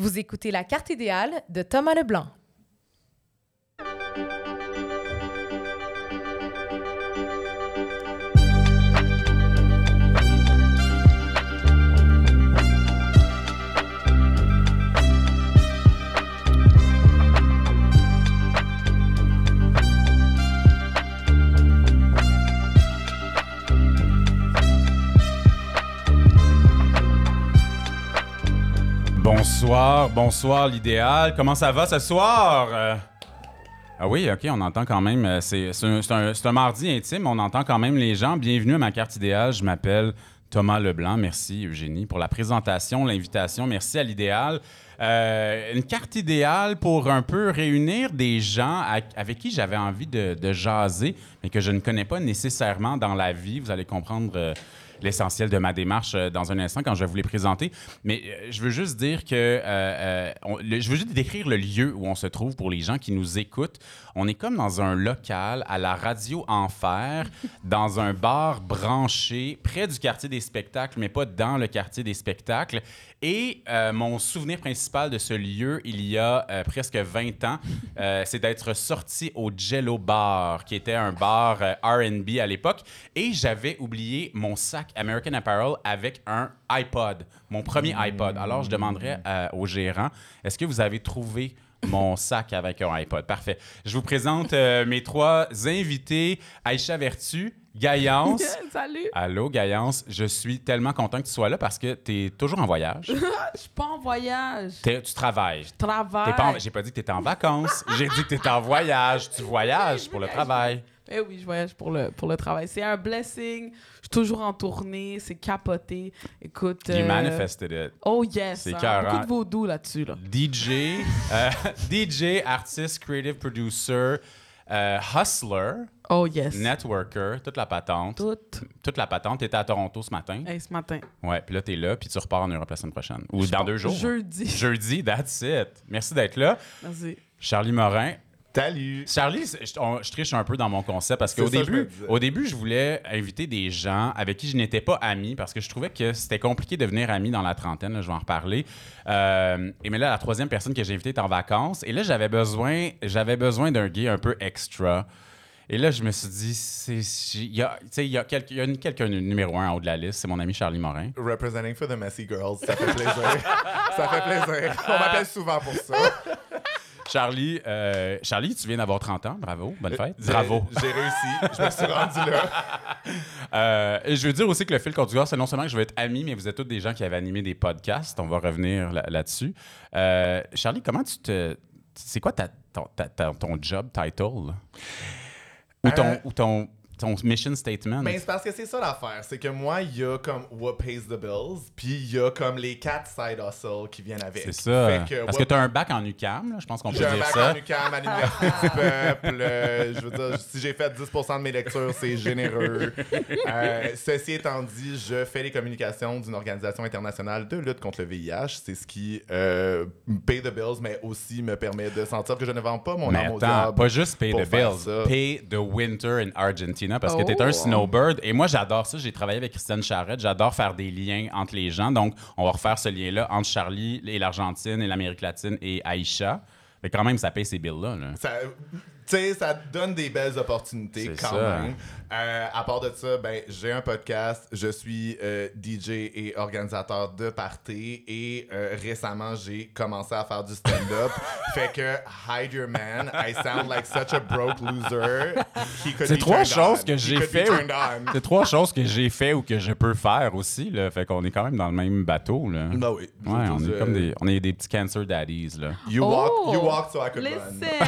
Vous écoutez La carte idéale de Thomas Leblanc. Bonsoir, bonsoir l'idéal. Comment ça va ce soir? Euh, Ah oui, ok, on entend quand même. euh, C'est un, mardi intime, on entend quand même les gens. Bienvenue à ma carte idéale. Je m'appelle Thomas Leblanc. Merci Eugénie pour la présentation, l'invitation. Merci à l'idéal. Euh, une carte idéale pour un peu réunir des gens avec qui j'avais envie de, jaser, mais que je ne connais pas nécessairement dans la vie. Vous allez comprendre. L'essentiel de ma démarche euh, dans un instant quand je vais vous les présenter. Mais euh, je veux juste dire que euh, je veux juste décrire le lieu où on se trouve pour les gens qui nous écoutent. On est comme dans un local à la radio Enfer, dans un bar branché près du quartier des spectacles, mais pas dans le quartier des spectacles. Et euh, mon souvenir principal de ce lieu, il y a euh, presque 20 ans, euh, c'est d'être sorti au Jello Bar, qui était un bar RB à l'époque. Et j'avais oublié mon sac American Apparel avec un iPod, mon premier iPod. Alors, je demanderais au gérant, est-ce que vous avez trouvé mon sac avec un iPod? Parfait. Je vous présente euh, mes trois invités. Aïcha Vertu, Gaillance. Salut! Allô, Gaillance. Je suis tellement content que tu sois là parce que tu es toujours en voyage. Je suis pas en voyage. T'es- tu travailles. Je travaille. T'es pas en- J'ai pas dit que tu étais en vacances. J'ai dit que tu étais en voyage. Tu voyages pour le travail. Eh oui, je voyage pour le, pour le travail. C'est un blessing. Je suis toujours en tournée. C'est capoté. Écoute. You euh, manifested it. Oh yes. C'est hein. Beaucoup de vaudou là-dessus. Là. DJ, euh, DJ, artiste, creative producer, euh, hustler, Oh yes. networker, toute la patente. Tout. Toute la patente. T'étais à Toronto ce matin. Hey, ce matin. Ouais, puis là, t'es là, puis tu repars en Europe la semaine prochaine. Ou dans deux jours. Jeudi. Jeudi, that's it. Merci d'être là. Merci. Charlie Morin, Salut! Charlie, je, on- je triche un peu dans mon concept parce qu'au début, au début, je voulais inviter des gens avec qui je n'étais pas ami parce que je trouvais que c'était compliqué de devenir ami dans la trentaine. là, je vais en reparler. Euh, et mais là, la troisième personne que j'ai invitée est en vacances. Et là, j'avais besoin, j'avais besoin d'un gay un peu extra. Et là, je me suis dit, il y a, y a, quelqu'un- numéro un en haut de la liste, c'est mon ami Charlie Morin. Representing for the messy girls, ça fait plaisir. ça fait plaisir. On m'appelle souvent pour ça. Charlie, euh, Charlie, tu viens d'avoir 30 ans, bravo, bonne fête. J'ai- Bravo. J'ai réussi. Je me suis rendu là. Euh, et je veux dire aussi que le fil conducteur, c'est non seulement que je veux être ami, mais vous êtes tous des gens qui avaient animé des podcasts. On va revenir là- là-dessus. Euh, Charlie, comment tu te. C'est quoi ta, ton, ta- ta- ton job title? là? Ou ton, Euh, ou ton, ton mission statement? Mais c'est parce que c'est ça l'affaire. C'est que moi, il y a comme What Pays the Bills, puis il y a comme les quatre side hustle qui viennent avec. c'est ça. Fait que Parce what- que tu as un bac en UCAM, là, je pense qu'on peut J'ai un dire bac ça. en UQAM à l'Université du Peuple. Euh, je veux dire, si j'ai fait 10% de mes lectures, c'est généreux. Euh, ceci étant dit, je fais les communications d'une organisation internationale de lutte contre le VIH. C'est ce qui euh, paye the bills, mais aussi me permet de sentir que je ne vends pas mon Mais âme attends, diable pas juste pay the bills, ça. pay the winter in Argentina parce que Oh. t'es un snowbird. Et moi, j'adore ça. J'ai travaillé avec Christiane Charrette. J'adore faire des liens entre les gens. Donc, on va refaire ce lien-là entre Charlie et l'Argentine et l'Amérique latine et Aïcha. Mais quand même, ça paye ces bills-là. là. Ça, sais, ça donne des belles opportunités quand ça. même. Euh, à part de ça, ben, j'ai un podcast, je suis euh, DJ et organisateur de party et euh, récemment, j'ai commencé à faire du stand-up. fait que, hide your man, I sound like such a broke loser. He could C'est trois choses on. que j'ai fait. C'est trois choses que j'ai fait ou que je peux faire aussi. Là. Fait qu'on est quand même dans le même bateau. Là. Ben oui. Ouais, on est comme des, on est des petits cancer daddies. Là. You walk, Oh! you walk so I could run. Listen.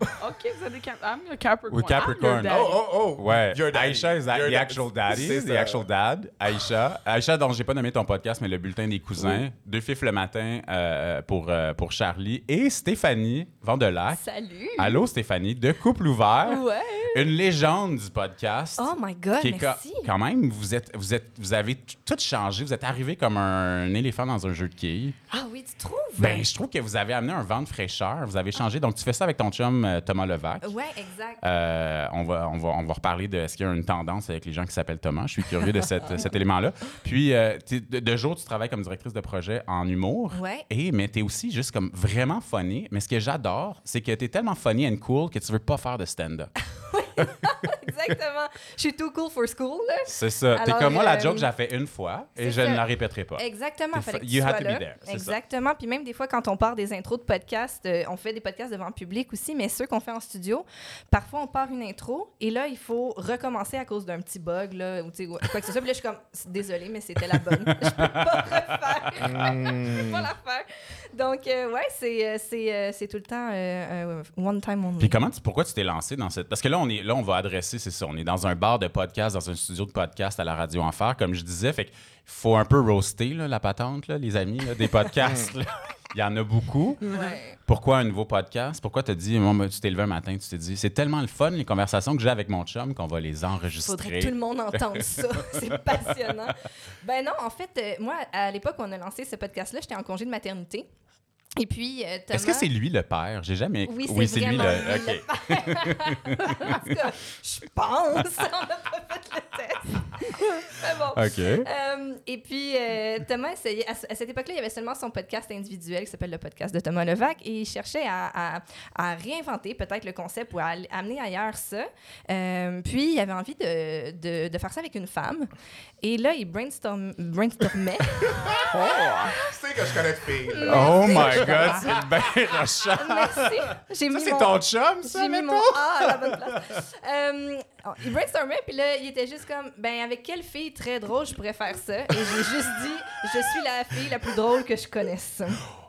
OK, vous êtes des Cap- I'm your Capricorn. Ou Capricorn. I'm your daddy. Oh, oh, oh. Ouais, Your daddy. Aïcha is that Your the da- actual daddy, C'est the ça. actual dad. Aïcha. Aïcha, dont j'ai pas nommé ton podcast, mais le bulletin des cousins. Deux fifs le matin euh, pour, euh, pour Charlie. Et Stéphanie Vandelac. Salut! Allô, Stéphanie, de Couple Ouvert. Ouais! Une légende du podcast. Oh my God, qui est ca- merci! quand même, vous, êtes, vous, êtes, vous avez t- tout changé. Vous êtes arrivé comme un éléphant dans un jeu de quilles. Ah oui, tu trouves? Ben, je trouve que vous avez amené un vent de fraîcheur. Vous avez changé. Donc, tu fais ça avec ton chum euh, Thomas Thomas Ouais, exact. Euh, on, va, on, va, on va reparler de est-ce qu'il y a une tendance avec les gens qui s'appellent Thomas. Je suis curieux de cette- cet élément-là. Puis, euh, de, de jour, tu travailles comme directrice de projet en humour. Ouais. Et, mais tu es aussi juste comme vraiment funny. Mais ce que j'adore, c'est que tu es tellement funny and cool que tu veux pas faire de stand-up. Exactement. Je suis too cool for school. C'est ça. T'es comme moi, la euh, joke, j'ai fait une fois et je ne la répéterai pas. Exactement. Fallait que you tu sois to be there, ça. Exactement. Puis même des fois, quand on part des intros de podcasts, euh, on fait des podcasts devant le public aussi, mais ceux qu'on fait en studio, parfois on part une intro et là, il faut recommencer à cause d'un petit bug, là, ou quoi que ce soit. Puis là, je suis comme, désolée, mais c'était la bonne. je peux pas refaire. je peux pas la faire. Donc, euh, ouais, c'est, euh, c'est, c'est tout le temps euh, euh, one time only. Puis comment tu, pourquoi tu t'es lancé dans cette... Parce que là, on, est, là, on va adresser, c'est ça, on est dans un bar de podcast, dans un studio de podcast à la Radio Enfer, comme je disais. Fait qu'il faut un peu roaster là, la patente, là, les amis, là, des podcasts. là. Il y en a beaucoup. Ouais. Pourquoi un nouveau podcast? Pourquoi tu dit, moi, tu t'es levé un matin, tu t'es dit, c'est tellement le fun, les conversations que j'ai avec mon chum, qu'on va les Faudrait enregistrer. que tout le monde entende ça. c'est passionnant. Ben non, en fait, euh, moi, à l'époque, on a lancé ce podcast-là, j'étais en congé de maternité. Et puis, euh, Thomas... Est-ce que c'est lui le père? J'ai jamais... Oui, c'est lui le... En tout cas, je pense. On n'a pas fait le test. Mais bon. OK. Euh, et puis, euh, Thomas essayait, à, ce- à cette époque-là, il y avait seulement son podcast individuel qui s'appelle le podcast de Thomas Levac et il cherchait à, à- à réinventer peut-être le concept ou à amener ailleurs ça. Euh, puis, il avait envie de, de- de faire ça avec une femme. Et là, il brainstorm, brainstormait. Tu sais que je connais de filles. Oh my God, c'est bien rochant. Merci. J'ai Ça, mis c'est mon- ton chum, ça, J'ai mis mon A à la bonne place. Euh, il brainstormait, puis là, il était juste comme, ben, avec quelle fille très drôle je pourrais faire ça? Et j'ai juste dit, je suis la fille la plus drôle que je connaisse.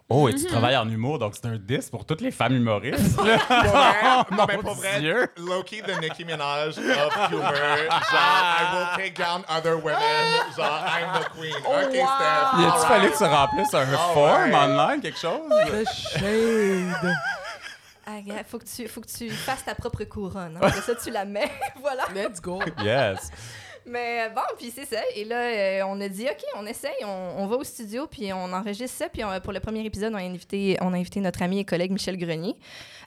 Oh, et tu travailles en humour, donc c'est un 10 pour toutes les femmes humoristes. là. Vrai, non, mais pour vrai. Loki the Nicki Minaj of humor. Genre, I will take down other women. Genre, I'm the queen. ok, Steph. Y a-tu alright. fallu que tu remplisses un Ah form online, quelque chose? The shade. Ah, faut que tu, faut que tu fasses ta propre couronne. Après ça, tu la mets. voilà. Let's go. Yes. Mais bon, puis c'est ça. Et là, euh, on a dit, OK, on essaye, on, va au studio, puis on enregistre ça. Puis pour le premier épisode, on a invité, on a invité notre ami et collègue Michel Grenier,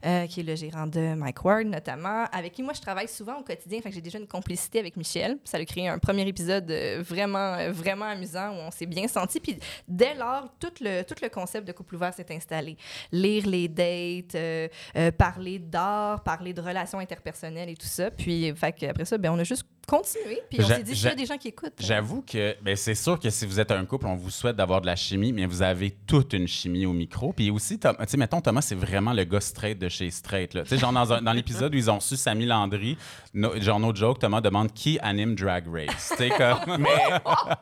euh, qui est le gérant de Mike Ward, notamment, avec qui moi, je travaille souvent au quotidien. Fait que j'ai déjà une complicité avec Michel. Ça a créé un premier épisode euh, vraiment, euh, vraiment amusant où on s'est bien senti. Puis dès lors, tout le, tout le concept de couple ouvert s'est installé. Lire les dates, euh, euh, parler d'art, parler de relations interpersonnelles et tout ça. Puis, fait que après ça, ben, on a juste continué. Puis on s'est dit, s'il y a des gens qui écoutent. J'avoue que ben, c'est sûr que si vous êtes un couple, on vous souhaite d'avoir de la chimie, mais vous avez toute une chimie au micro. Puis aussi, tu sais, mettons, Thomas, c'est vraiment le gars straight de chez Straight. là. Tu sais, genre dans, un- dans l'épisode où ils ont su Samy Landry, no- genre no joke, Thomas demande qui anime Drag Race. Tu sais, comme... Mais,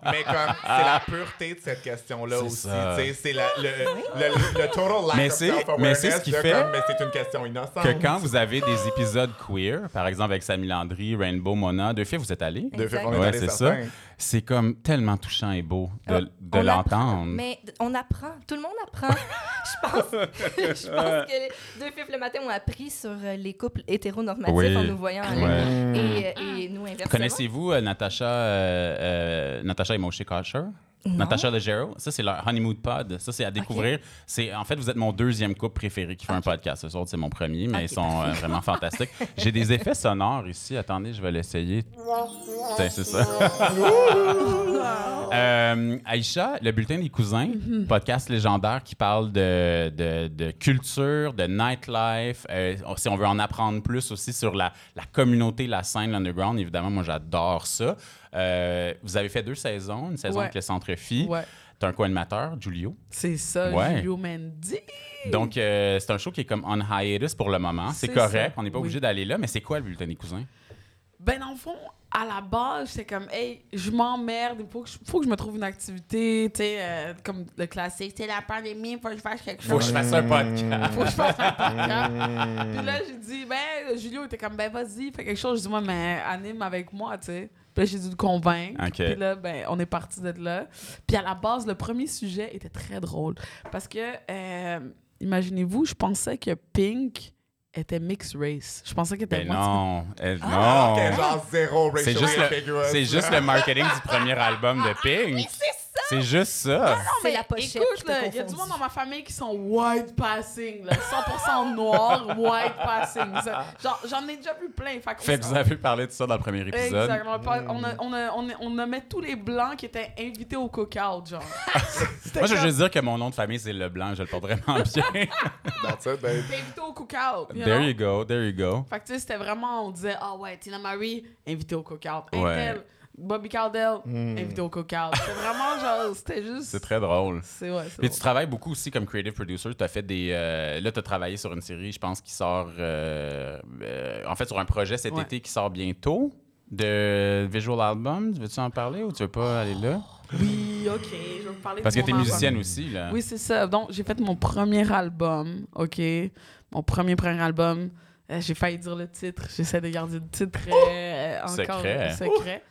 mais comme, c'est la pureté de cette question-là aussi. ça. tu sais, C'est le, le, le total lack Mais of mais c'est ce qui fait comme, mais c'est une question innocente. que quand vous avez des épisodes queer, par exemple avec Samy Landry, Rainbow, Mona, deux filles, vous êtes allés? De fait, on est Ouais, allé c'est ça. C'est comme tellement touchant et beau de, Ah, de On apprend, l'entendre. Mais on apprend. Tout le monde apprend. je pense, je pense que les deux filles le matin ont appris sur euh, les couples hétéronormatifs Oui. en nous voyant. Ouais. Et, euh, et nous inversement. Connaissez-vous euh, Natasha, euh, euh, Natasha et Moshe Kasher? Non. Natasha Leggero, ça c'est leur Honeymoon Pod. Ça c'est à découvrir. C'est en fait vous êtes mon deuxième couple préféré qui fait un podcast. Ce soir c'est mon premier, mais ils sont euh, vraiment fantastiques. J'ai des effets sonores ici. Attendez, je vais l'essayer. C'est ça. Euh, Aïcha, le bulletin des cousins, podcast légendaire qui parle de, de, de culture, de nightlife. Euh, si on veut en apprendre plus aussi sur la, la communauté, la scène, l'underground, évidemment, moi j'adore ça. Euh, vous avez fait deux saisons, une saison Ouais. avec le Centre Phi. Ouais. T'as un co-animateur, Julio. C'est ça, Ouais. Julio Mendy. Donc, euh, c'est un show qui est comme on hiatus pour le moment. C'est correct, ça, on n'est pas oui. obligé d'aller là, mais c'est quoi le bulletin des cousins? Ben, dans le fond, à la base, c'est comme, hey, je m'emmerde, il faut que, je, faut que je me trouve une activité, tu sais, euh, comme le classique, c'est la pandémie, il faut que je fasse quelque chose. Faut que je fasse un podcast. Faut que je fasse un podcast. Puis là, j'ai dit, ben, Julio était comme, ben, vas-y, fais quelque chose. Je dis, moi, mais anime avec moi, tu sais. Puis là, j'ai dû le convaincre. Ok. Puis là, ben, on est parti d'être là. Puis à la base, le premier sujet était très drôle. Parce que, euh, imaginez-vous, je pensais que Pink était mixed race. Je pensais qu'elle était Ben non, elle- Ah, non. genre zéro C'est juste, le, ambiguous. c'est juste le marketing du premier album de Pink. C'est ça! C'est juste ça. C'est la pochette Écoute, il y a du monde dans ma famille qui sont white passing, là, 100% noir, white passing. J'en ai déjà vu plein. Fait, que vous avez parlé de ça dans le premier épisode. Exact. On, a pas- on, a- on, a- on, a- on nommait tous les blancs qui étaient invités au cookout, genre. Moi, je veux juste dire que mon nom de famille, c'est Leblanc. Je le porte vraiment bien. That's it, babe. T'es invité au cookout. you There know? you go, there you go. Fait que tu sais, c'était vraiment, on disait, ah ouais, Tina Marie, invité au cookout. Ouais. Bobby Caldell, invité au cookout. C'était vraiment genre, c'était juste. C'est très drôle. C'est ouais, c'est Puis drôle. tu travailles beaucoup aussi comme creative producer. Tu as fait des. euh, là, tu as travaillé sur une série, je pense, qui sort. euh, euh, en fait, sur un projet cet Ouais. été qui sort bientôt de Visual Album. Veux-tu en parler ou tu veux pas aller là? Oui, ok, je vais vous parler Parce de que t'es enfant. musicienne aussi, là. Oui, c'est ça. Donc, j'ai fait mon premier album, OK? Mon premier premier album. J'ai failli dire le titre. J'essaie de garder le titre euh, encore Secret. secret.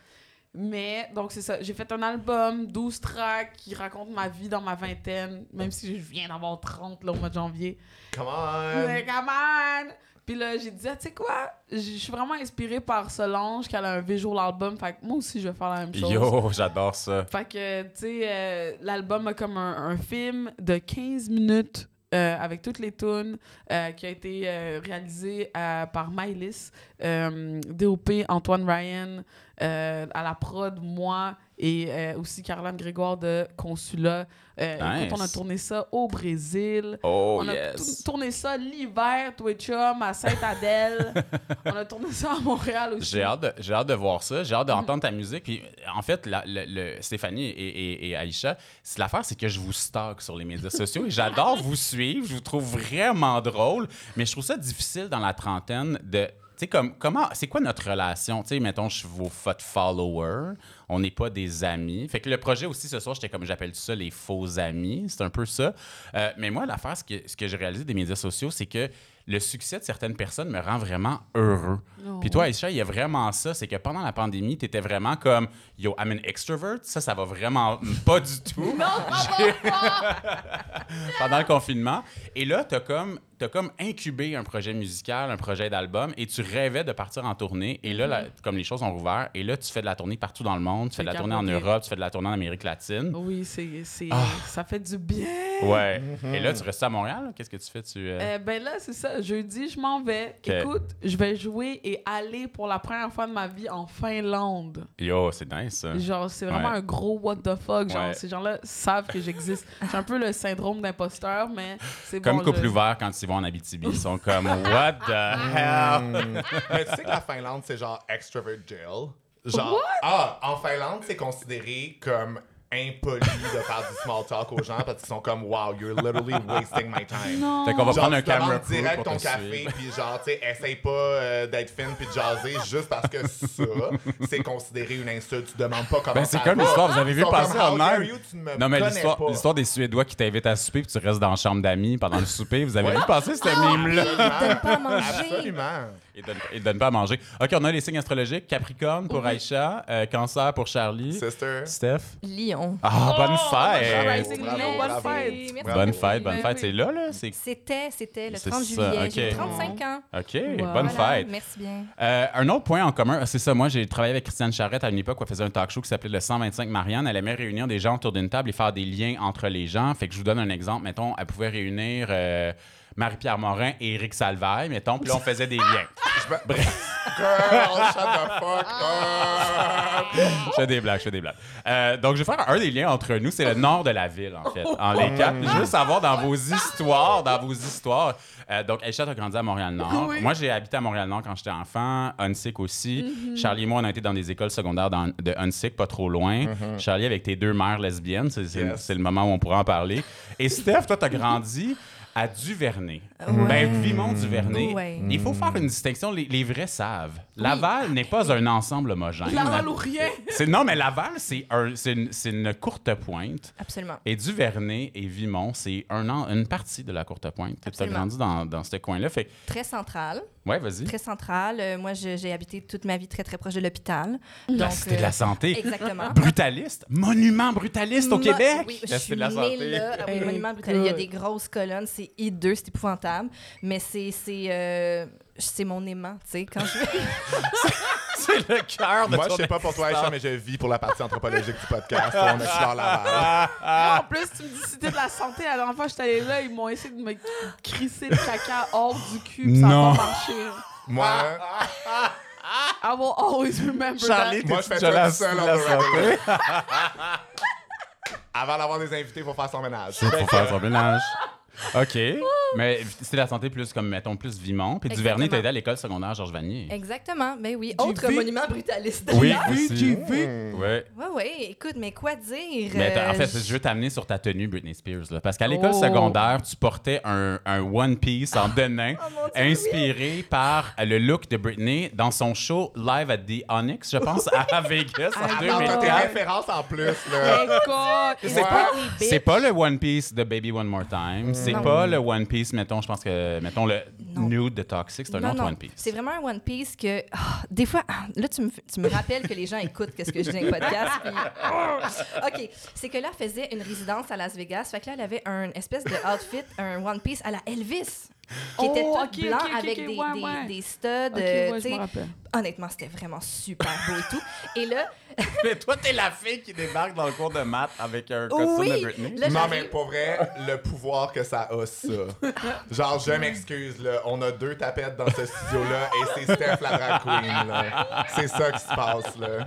Mais, donc, c'est ça. J'ai fait un album, 12 tracks, qui raconte ma vie dans ma vingtaine, même si je viens d'avoir 30 là, au mois de janvier. Come on. Mais come on! Puis là, j'ai dit, Ah, tu sais quoi? Je suis vraiment inspirée par Solange, qui a un visual album. Fait que moi aussi, je vais faire la même chose. Yo, j'adore ça. Fait que, tu sais, euh, l'album a comme un, un film de 15 minutes euh, avec toutes les tunes euh, qui a été réalisé par Mylis, DOP Antoine Ryan, euh, à la prod, moi et euh, aussi Caroline Grégoire de Consulat. Euh, Nice. Écoute, on a tourné ça au Brésil. Oh, on a yes. tourné ça l'hiver, toi et chum, à Sainte-Adèle. on a tourné ça à Montréal aussi. J'ai hâte, de, j'ai hâte de voir ça. J'ai hâte d'entendre ta musique. Puis, en fait, la- le, le- Stéphanie et, et, et Aïcha, c'est l'affaire, c'est que je vous stocke sur les médias sociaux et j'adore vous suivre. Je vous trouve vraiment drôle, mais je trouve ça difficile dans la trentaine de. Tu sais, comme, comment, c'est quoi notre relation? Tu sais, mettons, je suis vos faux followers. On n'est pas des amis. Fait que le projet aussi, ce soir, j'étais comme, j'appelle ça les faux amis. C'est un peu ça. Euh, mais moi, l'affaire, ce que, ce que j'ai réalisé des médias sociaux, c'est que le succès de certaines personnes me rend vraiment heureux. Oh. Puis toi, Aïcha, il y a vraiment ça, c'est que pendant la pandémie, tu étais vraiment comme Yo, I'm an extrovert. Ça, ça va vraiment pas du tout. pendant le confinement. Et là, tu as comme, t'as comme incubé un projet musical, un projet d'album, et tu rêvais de partir en tournée. Et là, la- comme les choses ont rouvert, et là, tu fais de la tournée partout dans le monde. Tu fais de la tournée en. Europe, tu fais de la tournée en Amérique latine. Oui, c'est, Ah. ça fait du bien. Ouais. Et là, tu restes à Montréal? Qu'est-ce que tu fais? Tu, euh, Euh, ben là, c'est ça. Jeudi, je m'en vais. Écoute, je vais jouer et aller pour la première fois de ma vie en Finlande. Yo, c'est nice, ça. Genre, c'est vraiment Ouais. un gros what the fuck. Genre, Ouais. ces gens-là savent que j'existe. J'ai un peu le syndrome d'imposteur, mais c'est Comme bon. couple je- ouvert quand ils vont en Abitibi. Ils sont comme What the hell? Mm. Mais tu sais que la Finlande, c'est genre extrovert jail. Genre, ah, en Finlande, c'est considéré comme impoli de faire du small talk aux gens parce qu'ils sont comme, wow, you're literally wasting my time. Non. Fait qu'on va Genre, prendre un camera crew direct pour ton te café, puis genre, tu sais, essaye pas euh, d'être fine puis de jaser juste parce que ça, c'est considéré une insulte. Tu demandes pas comment Ben, c'est ça comme l'histoire, vous avez vu passer en me Non, mais l'histoire, pas. l'histoire des Suédois qui t'invitent à souper puis tu restes dans la chambre d'amis pendant le souper. Vous avez vu passer ce mime-là? Absolument. pas à manger. Absolument. Il donne, il donne pas à manger. OK, on a les signes astrologiques. Capricorne pour Aïcha, euh, Cancer pour Charlie. Sister. Steph. Lion. Ah, bonne Oh, fête! Bravo, bonne bravo. fête! Merci Bonne fête, bonne Ben fête. C'est là, là? C'est... C'était, c'était le C'est 30 ça, juillet. ok. J'ai 35 ans. OK, Wow. bonne Voilà, fête. Merci bien. Euh, un autre point en commun, c'est ça. Moi, j'ai travaillé avec Christiane Charrette à une époque où elle faisait un talk show qui s'appelait le 125 Marianne. Elle aimait réunir des gens autour d'une table et faire des liens entre les gens. Fait que je vous donne un exemple. Mettons, elle pouvait réunir euh, Marie-Pierre Morin et Éric Salvaille, mettons. Puis là, on faisait des liens. Girl, shut the fuck up. Je fais des blagues, je fais des blagues. Euh, donc, je vais faire un des liens entre nous. C'est le nord de la ville, en fait, en les quatre. Puis je veux savoir dans vos histoires, dans vos histoires. Euh, donc, Aïcha a grandi à Montréal-Nord. Oui. Moi, j'ai habité à Montréal-Nord quand j'étais enfant. Hunsick aussi. Charlie et moi, on a été dans des écoles secondaires dans- de Hunsick, pas trop loin. Charlie, avec tes deux mères lesbiennes, c'est c'est- Yes. c'est le moment où on pourra en parler. Et Steph, toi, t'as grandi à Duvernay. Ouais. Ben, Vimont-Duvernay. Ouais. Il faut faire une distinction. Les, les vrais savent. Laval n'est pas un ensemble homogène. Laval ou rien! C'est- non, mais Laval, c'est un, c'est une, c'est une courte pointe. Absolument. Et Duvernay et Vimont, c'est un an, une partie de la courte pointe. Tu as grandi dans, dans ce coin-là. Fait Très central. ouais, vas-y. Très central. Euh, moi, je- j'ai habité toute ma vie très, très proche de l'hôpital. La Donc, cité de euh, la santé. Exactement. Brutaliste. Monument brutaliste au Mo- Québec. Oui, la je cité suis de la santé. là. Ah oui, monument brutal. Il y a des grosses colonnes, c'est hideux, c'est épouvantable. Mais c'est c'est euh, c'est mon aimant, tu sais. Quand je c'est le cœur de Moi, je sais pas pour toi. Aïcha, mais je vis pour la partie anthropologique du podcast. On a Fleur Laval. Moi, en plus, tu me dis cité de la santé. La dernière fois que j'étais allée là, ils m'ont essayé de me crisser le caca hors du cul. puis Ça Non. a pas marché. Moi, I will always remember Charlie, that. Moi, je fais la- tout seul, la santé? avant d'avoir des invités, il faut faire son ménage. Pour faire son ménage. OK. Mais c'était la santé plus comme, mettons, plus Vimont. Puis Duvernay, Exactement. t'as aidé à l'école secondaire Georges Vanier. Exactement, ben oui. Autre vu- monument brutaliste. Oui. Hmm. Ouais. Ouais, ouais, écoute, mais quoi dire? Mais en fait, Euh, je veux t'amener sur ta tenue Britney Spears. Là, parce qu'à l'école Oh. secondaire, tu portais un, un One Piece en denain, Oh inspiré par le look de Britney dans son show live à The Onyx, je pense, à Vegas en Ah, Attends, t'as tes 2004. références en plus, là. Écoute, C'est pas, pas le One Piece de Baby One More Time. C'est pas le One Piece, mettons, je pense que, mettons, le Non. nude de Toxic, c'est un Non, autre non, One Piece. C'est vraiment un One Piece que. ah, des fois, ah, là, tu me, tu me rappelles que les gens écoutent qu'est-ce que je dis dans le podcast. puis, ah. OK. C'est que là, elle faisait une résidence à Las Vegas. Fait que là, elle avait un espèce de outfit, un One Piece à la Elvis. Qui était Oh, tout blanc avec des, ouais, des, ouais. des studs. Euh, honnêtement, c'était vraiment super beau et tout. Et là, Mais toi, t'es la fille qui débarque dans le cours de maths avec un costume oui, de Britney. là, Non, mais pour vrai, le pouvoir que ça a, ça. Genre, je m'excuse, là. On a deux tapettes dans ce studio-là et c'est Steph la drag queen, là. C'est ça qui se passe, là.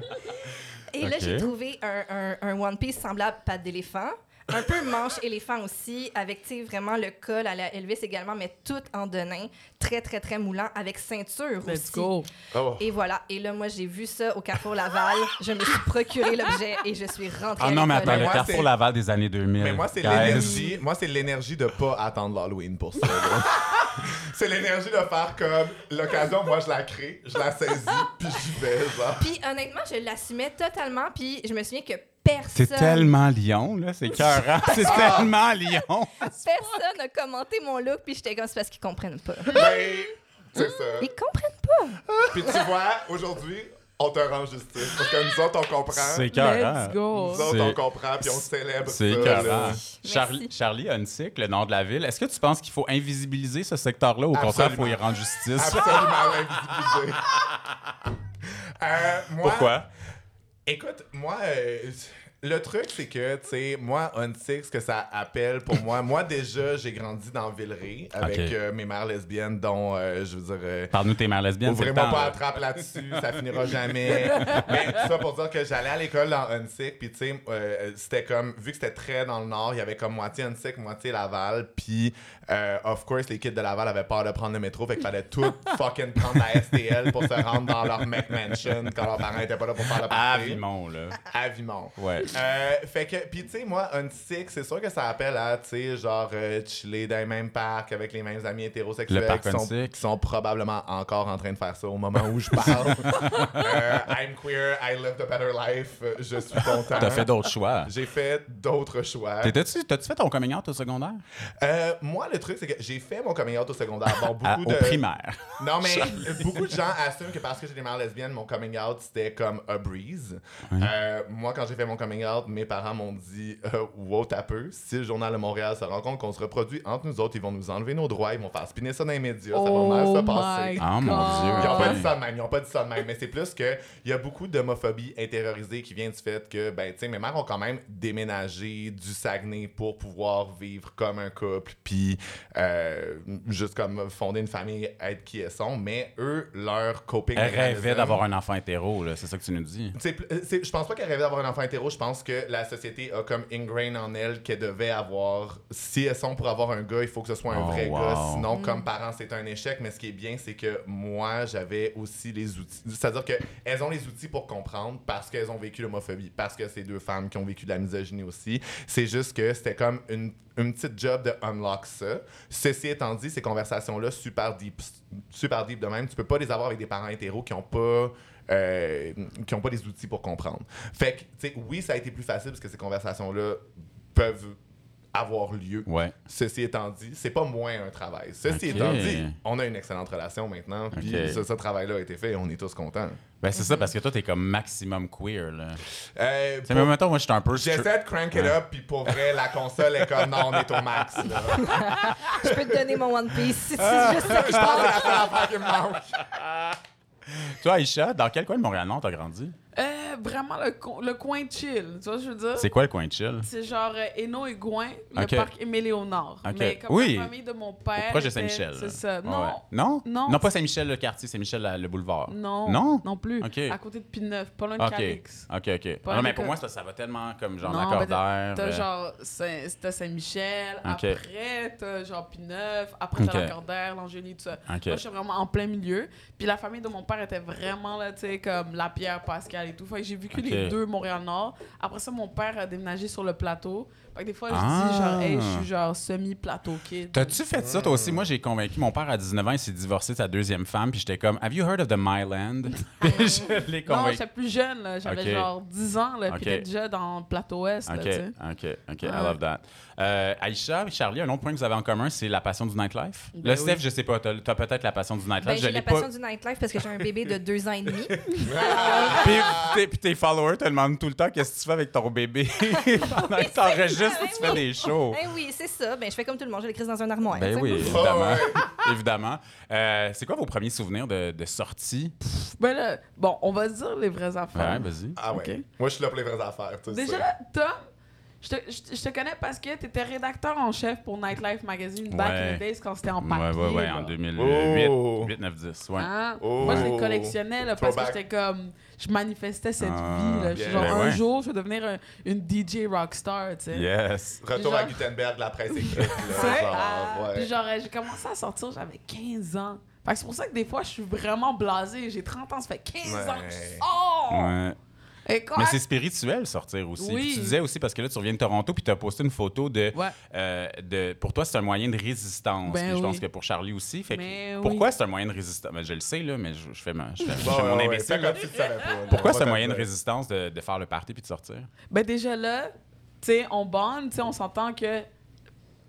Et là, j'ai trouvé un, un- un One Piece semblable patte d'éléphant. Un peu manche éléphant aussi, avec vraiment le col à la Elvis également, mais tout en denain, très, très, très moulant, avec ceinture Let's aussi. go. Oh. Et voilà. Et là, moi, j'ai vu ça au Carrefour Laval. Je me suis procuré l'objet et je suis rentrée. Ah non, mais attends, le moi, Carrefour Laval des années 2000. Mais moi, c'est l'énergie. Moi, c'est l'énergie de pas attendre l'Halloween pour ça. c'est l'énergie de faire comme l'occasion, moi, je la crée, je la saisis, puis j'y vais, genre. Puis honnêtement, je l'assumais totalement. Puis je me souviens que personne, C'est tellement Lyon, là. C'est cœurant. C'est tellement Lyon. personne n'a commenté mon look. Puis j'étais comme, c'est parce qu'ils comprennent pas. Mais, c'est ça. Ils comprennent pas. Puis tu vois, aujourd'hui, on te rend justice. Parce que nous autres, on comprend. C'est Let's cœurant. go. Nous autres, on comprend, puis on célèbre C'est écœurant. là. Charlie, Charlie Hunsick, le nord de la ville. Est-ce que tu penses qu'il faut invisibiliser ce secteur-là? Ou au contraire, il faut y rendre justice? Absolument invisibilisé. Euh, moi, Pourquoi? Écoute, moi, euh, le truc, c'est que, tu sais, moi, Unsix, ce que ça appelle pour moi, moi, déjà, j'ai grandi dans Villeray avec euh, mes mères lesbiennes, dont, euh, je veux dire, euh, Parle-nous de tes mères lesbiennes. temps, pas là. la trappe là-dessus, ça finira jamais. Mais tout ça pour dire que j'allais à l'école dans Hunsick, puis tu sais, euh, c'était comme, vu que c'était très dans le nord, il y avait comme moitié Hunsick, moitié Laval, puis of course, les kids de Laval avaient peur de prendre le métro, fait qu'il fallait tout fucking prendre la STL pour se rendre dans leur McMansion quand leurs parents étaient pas là pour faire le À party. Vimont, là. À Vimont. Ouais. Euh, fait que, pis tu sais, moi, Unsick, c'est sûr que ça appelle à, tu sais, genre, euh, chiller dans les mêmes parcs avec les mêmes amis hétérosexuels qui, sont, qui sont probablement encore en train de faire ça au moment où je parle. Euh, I'm queer, I lived a better life, euh, je suis content. T'as fait d'autres choix. J'ai fait d'autres choix. T'as-tu fait ton coming out au secondaire? Euh, moi, le truc, c'est que j'ai fait mon coming out au secondaire. Bon, beaucoup À- de... Au primaire. Non, mais beaucoup de gens assument que parce que j'ai des mères lesbiennes, mon coming out, c'était comme a breeze. Euh, moi, quand j'ai fait mon coming out, mes parents m'ont dit euh, Wow, t'as peu. Si le Journal de Montréal se rend compte qu'on se reproduit entre nous autres, ils vont nous enlever nos droits, ils vont faire spinner ça dans les médias, ça va mal se passer. my Ah, mon. Dieu. Ils n'ont pas dit ça de même, ils ont pas dit ça de même, mais c'est plus que il y a beaucoup d'homophobie intériorisée qui vient du fait que, ben, tu sais, mes mères ont quand même déménagé du Saguenay pour pouvoir vivre comme un couple, puis euh, juste comme fonder une famille, être qui elles sont, mais eux, leur coping Elle rêvait mechanism- d'avoir un enfant hétéro, là. C'est ça que tu nous dis. euh, je pense pas qu'elle rêvait d'avoir un enfant hétéro. Je pense que la société a comme ingrained en elle qu'elle devait avoir. Si elles sont pour avoir un gars, il faut que ce soit un Oh, vrai wow. gars. Sinon, comme parents, c'est un échec. Mais ce qui est bien, c'est que moi, j'avais aussi les outils. C'est-à-dire qu'elles ont les outils pour comprendre parce qu'elles ont vécu l'homophobie, parce que c'est deux femmes qui ont vécu de la misogynie aussi. C'est juste que c'était comme une, une petite job de unlock ça. Ceci étant dit, ces conversations-là, super deep, super deep de même, tu peux pas les avoir avec des parents hétéros qui ont pas euh, qui n'ont pas les outils pour comprendre. Fait que, tu sais, oui, ça a été plus facile parce que ces conversations-là peuvent avoir lieu. Ouais. Ceci étant dit, c'est pas moins un travail. Ceci étant dit, on a une excellente relation maintenant, puis ce, ce travail-là a été fait et on est tous contents. Ben, c'est ça, parce que toi, t'es comme maximum queer, là. Euh, pour- mais mettons, moi, je suis un peu. J'essaie de crank it Ouais. up, puis pour vrai, la console est comme non, on est au max. Là. Je peux te donner mon One Piece si tu Ah. juste ça que Je je pense que parle. c'est la seule affaire qui me manque. Toi, Aïcha, dans quel coin de Montréal-Nord t'as grandi? Euh, vraiment le, co- le coin chill, tu vois ce que je veux dire? C'est quoi le coin chill? C'est genre euh, Hainaut et Gouin, le Ok. parc Émile-Léonard. Ok. Mais comme Oui. la famille de mon père. Proche de Saint-Michel. C'est ça. Non. ouais. Non? Non? Non, pas Saint-Michel le quartier, Saint-Michel le boulevard. Non. Non? Non plus. Ok. À côté de Pineuf, pas loin de. Calix. OK, OK. Pas non, mais pour moi, ça, ça va tellement comme genre d'air. T'as euh, genre t'as Saint-Michel, après t'as genre Pineuf, après t'as Ok. la Cordère, l'Angélie, tout ça. Moi, je suis vraiment en plein milieu. Puis la famille de mon père était vraiment là, tu sais, comme la Pierre, Pascal et tout. Fait que j'ai vécu les deux Montréal-Nord. Après ça, mon père a déménagé sur le plateau. Fait que des fois, je Ah. dis genre, hey, je suis genre semi-plateau kid. T'as-tu fait ça toi aussi? Moi, j'ai convaincu mon père à 19 ans, il s'est divorcé de sa deuxième femme, puis j'étais comme, Have you heard of the Myland? puis je l'ai Non, convaincu. j'étais plus jeune, là. J'avais genre 10 ans, là. Puis j'étais déjà dans le plateau Ouest, là, OK. OK, OK, I love that. Euh, Aïcha et Charlie, un autre point que vous avez en commun, c'est la passion du nightlife? Ben le Steph, oui. je sais pas, t'as as, peut-être la passion du nightlife. Ben, je j'ai la pas. passion du nightlife parce que j'ai un bébé de deux ans et demi. Puis, tes- puis tes followers te demandent tout le temps qu'est-ce que tu fais avec ton bébé? Pendant que t'enregistres tu fais des shows. Ben oui, c'est ça. Ben, je fais comme tout le monde, je l'écris dans un armoire. Ben oui, évidemment. évidemment. Euh, c'est quoi vos premiers souvenirs de, de sortie? Ben là, bon, on va se dire les vraies affaires. Ouais, vas-y. Ah ouais. Moi, je suis là pour les vraies affaires. Déjà, Tom, je te, je, te- je te connais parce que tu étais rédacteur en chef pour Nightlife Magazine back Ouais. in the days quand c'était en Ouais, papier. ouais, ouais, là. en 2008, Oh. 8, 9, 10. Ouais. Hein? Oh. Moi, je les collectionnais là, parce que j'étais comme. Je manifestais cette Ah, vie. Là. Je suis yeah. genre, Ben un ouais. jour, je vais devenir un- une DJ rockstar, tu sais. Yes. Retour Genre- à Gutenberg, la presse écrite. ah, ouais. Puis genre, euh, j'ai commencé à sortir, j'avais 15 ans. Fait que c'est pour ça que des fois, je suis vraiment blasé. J'ai 30 ans, ça fait 15 ans que je Ouais. sors! Ouais. Mais c'est spirituel sortir aussi. Oui. Puis Tu disais aussi parce que là tu reviens de Toronto puis tu as posté une photo de, Ouais. euh, de pour toi c'est un moyen de résistance. Ben Puis je pense que pour Charlie aussi. Fait que Mais oui. pourquoi c'est un moyen de résistance? Ben, Je le sais là, mais je, je fais, ma, je fais, je Bon, fais mon ouais, imbécile. tu pas. Pourquoi On c'est un moyen de résistance de, de faire le party puis de sortir? Ben déjà là, tu sais, on bande, tu sais, on s'entend que, tu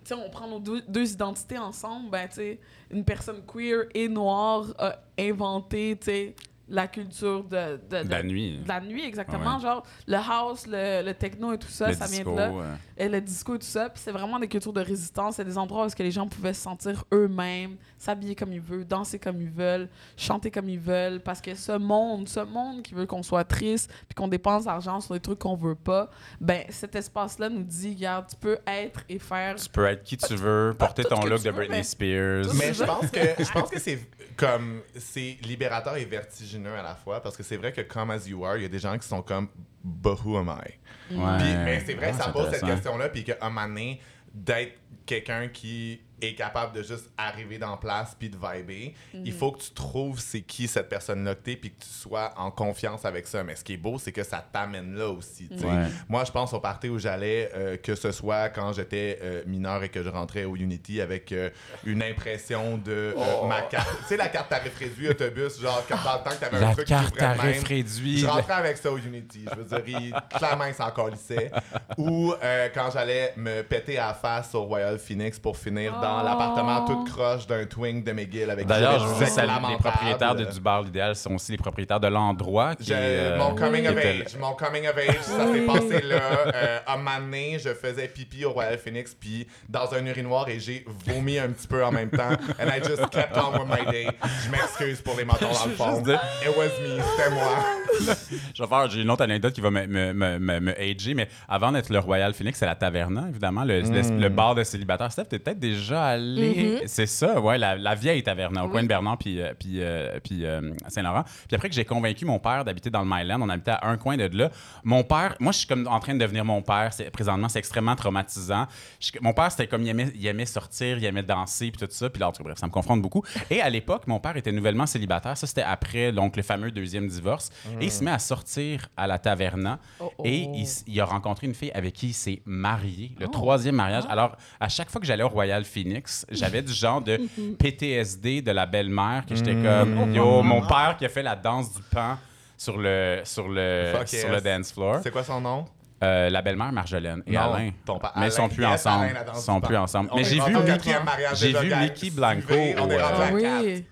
sais, on prend nos deux, deux identités ensemble, ben tu sais, une personne queer et noire a inventé, tu sais, la culture de, de, de- La nuit. de la nuit, exactement. Ouais. Genre, le house, le, le techno et tout ça, le ça disco. vient de là. Et le disco et tout ça. Puis c'est vraiment des cultures de résistance. C'est des endroits où est-ce que les gens pouvaient se sentir eux-mêmes, s'habiller comme ils veulent, danser comme ils veulent, chanter comme ils veulent. Parce que ce monde, ce monde qui veut qu'on soit triste puis qu'on dépense l'argent sur des trucs qu'on veut pas, ben cet espace-là nous dit, regarde, tu peux être et faire... tu peux être qui tu veux, porter ton ce look de Britney mais- Spears. Mais je pense que je pense que c'est comme c'est libérateur et vertigineux à la fois parce que c'est vrai que comme as you are, il y a des gens qui sont comme but who am I? Ouais. Puis, mais c'est vrai que ça pose cette question-là, puis qu'à un moment donné, d'être quelqu'un qui est capable de juste arriver dans place puis de vibrer, il faut que tu trouves c'est qui cette personne-là que t'es puis que tu sois en confiance avec ça. Mais ce qui est beau, c'est que ça t'amène là aussi. Ouais. Moi, je pense au party où j'allais, euh, que ce soit quand j'étais euh, mineur et que je rentrais au Unity avec euh, une impression de euh, Oh. ma carte. Tu sais, la carte tarif réduit autobus, genre quand dans le temps que t'avais un truc qui carte de tarif réduit. Je rentrais avec ça au Unity. Je veux dire, il, clairement, il s'en colissait. Ou euh, quand j'allais me péter à la face au Royal Phoenix pour finir dans Oh. l'appartement toute croche d'un twing de McGill avec D'ailleurs, je vous salue. Les propriétaires de, du bar L'Idéal sont aussi les propriétaires de l'endroit qui Je- est, euh, mon coming of age, mon coming of age, ça s'est passé là. Euh, à un moment donné, je faisais pipi au Royal Phoenix, puis dans un urinoir, et j'ai vomi un petit peu en même temps. And I just kept on with my day. Je m'excuse pour les mentons dans le fond. Dire- It was me, c'était moi. Je vais faire, j'ai une autre anecdote qui va me, me, me, me, me ager, mais avant d'être le Royal Phoenix, c'est la Taverna, évidemment, le, le, le bar de célibataires. Steph, t'es peut-être déjà allé. C'est ça, ouais, la, la vieille Taverna, au coin de Bernard puis, euh, puis, euh, puis euh, Saint-Laurent. Puis après que j'ai convaincu mon père d'habiter dans le Myland, on habitait à un coin de là. Mon père, moi, je suis comme en train de devenir mon père. Présentement, c'est extrêmement traumatisant. Je- mon père, c'était comme il aimait, il aimait sortir, il aimait danser, puis tout ça. Puis là, bref, ça me confronte beaucoup. Et à l'époque, mon père était nouvellement célibataire. Ça, c'était après donc, le fameux deuxième divorce. Et il se met à sortir à la Taverna. Oh, oh. Et il, a rencontré une fille avec qui il s'est marié, le troisième mariage. Alors, à chaque fois que j'allais au Royal Phoenix, j'avais du genre de PTSD de la belle-mère que j'étais comme, yo, mon père qui a fait la danse du pan sur le, sur le, Fuck sur yes. le dance floor. C'est quoi son nom? Euh, la belle-mère Marjolaine et Non, Alain. ton pa- mais ils sont plus Yes, ensemble. Alain, la danse Ils sont plus ensemble. On Mais est j'ai rendu vu, au quatrième mariage j'ai déjà, vu gang. Nicky Blanco Suivez, on est au, rendu euh, à quatre.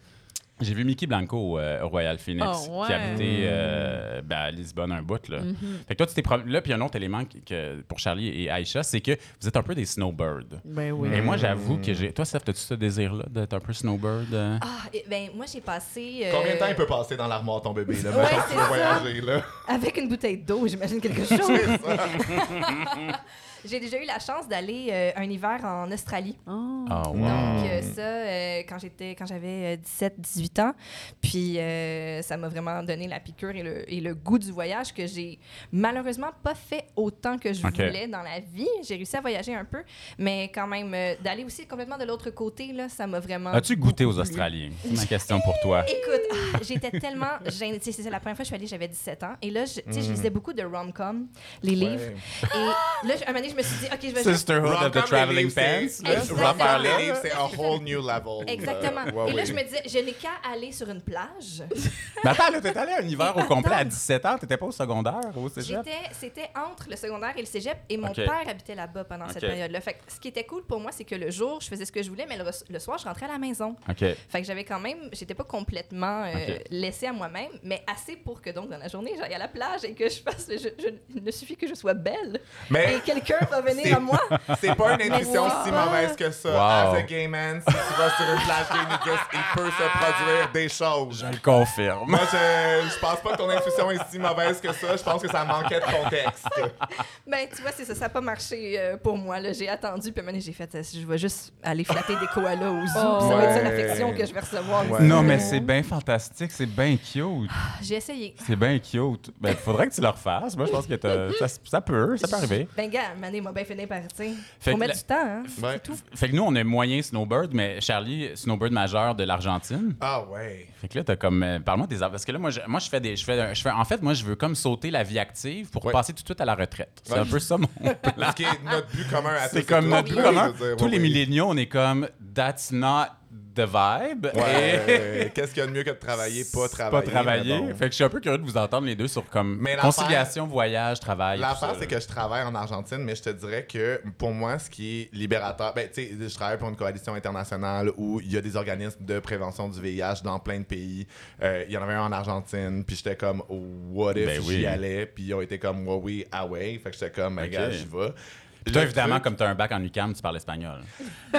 J'ai vu Mickey Blanco euh, au Royal Phoenix, Oh, qui habitait euh, ben, à Lisbonne un bout. Là. Fait que toi, tu t'es Là, puis un autre élément que- que, pour Charlie et Aïcha, c'est que vous êtes un peu des snowbirds. Ben oui. Et moi, j'avoue que j'ai. Toi, Steph, as-tu ce désir-là d'être un peu snowbird? euh? Ah, et- ben, moi, j'ai passé. euh, Combien de temps il peut passer dans l'armoire ton bébé, là? Ouais, tu voyager, là. Avec une bouteille d'eau, j'imagine quelque chose. J'ai déjà eu la chance d'aller euh, un hiver en Australie. Oh. Ah, wow. Donc, euh, ça, euh, quand j'étais, quand j'avais 17-18 ans, puis euh, ça m'a vraiment donné la piqûre et le, et le goût du voyage que j'ai malheureusement pas fait autant que je voulais dans la vie. J'ai réussi à voyager un peu, mais quand même, euh, d'aller aussi complètement de l'autre côté, là, ça m'a vraiment. As-tu goûté aux. Australiens? C'est ma question pour toi. Écoute, ah, j'étais tellement gênée. C'est la première fois que je suis allée, j'avais 17 ans. Et là, je, tu sais, je lisais beaucoup de rom-com, les livres. Et là, un moment donné, je me suis dit, OK, je vais juste Sisterhood of the Traveling Pants. les livres, c'est un whole new level. Exactement. Euh, ouais, et là, je me disais, je n'ai qu'à aller sur une plage. Mais attends, là, t'es allé un hiver au complet à 17 ans, t'étais pas au secondaire ou au cégep? J'étais, c'était entre le secondaire et le cégep, et mon père habitait là-bas pendant cette période-là. Fait que ce qui était cool pour moi, c'est que le jour, je faisais ce que je voulais, mais le, le soir, je rentrais à la maison. OK. Fait que j'avais quand même, j'étais pas complètement euh, laissée à moi-même, mais assez pour que donc dans la journée, j'aille à la plage et que je fasse. Je, je- il ne suffit que je sois belle Mais et quelqu'un va c'est- venir à moi. c'est pas une intuition si mauvaise que ça. Wow. As a gay man, si tu vas sur une plage gay nudiste, il peut se produire des choses. Je le confirme. Moi, je, je pense pas que ton intuition est si mauvaise que ça. Je pense que ça manquait de contexte. Ben, tu vois, c'est ça, ça n'a pas marché euh, pour moi. J'ai attendu, puis donné, j'ai fait, euh, je vais juste aller flatter des koalas au zoo, puis ça va être ça l'affection que je vais recevoir. Ouais. Non, mais c'est bien fantastique, c'est bien cute. J'ai essayé. C'est bien cute. Ben, faudrait que tu le refasses. Moi, je pense que ça peut, ça peut arriver. Ben, gars, Mané m'a bien fini par, tu sais, Fait faut que mettre la- du temps, hein. Ouais. Fait que nous, on est moyen snowbird, mais Charlie, snowbird majeur de l'Argentine. Ah ouais. Fait que là, t'as comme. euh, Parle-moi des arbres. Parce que là, moi, je, moi, je fais des. Je fais, je fais, en fait, moi, je veux comme sauter la vie active pour Ouais. passer tout de suite à la retraite. C'est Ouais. un peu ça mon plan. Ce qui est notre but commun à tous. C'est comme notre but commun. Tous ouais, les milléniaux, on est comme That's not the vibe. Et- Ouais. Qu'est-ce qu'il y a de mieux que de travailler, pas travailler? Pas travailler. bon. Fait que je suis un peu curieux de vous entendre les deux sur comme Mais conciliation, voyage, travail. L'affaire, c'est que je travaille en Argentine, mais je te dirais que pour moi, ce qui est libérateur, ben, tu sais, je travaille pour une coalition internationale où il y a des organismes de prévention du VIH dans plein de pays. Euh, Il y en avait un en Argentine, puis j'étais comme, what if Ben oui. j'y allais, puis ils ont été comme, oui, ah ouais. Fait que j'étais comme, ben, Ok. gars, j'y vais. Puis toi, évidemment, truc- comme tu as un bac en UCAM, tu parles espagnol. Euh,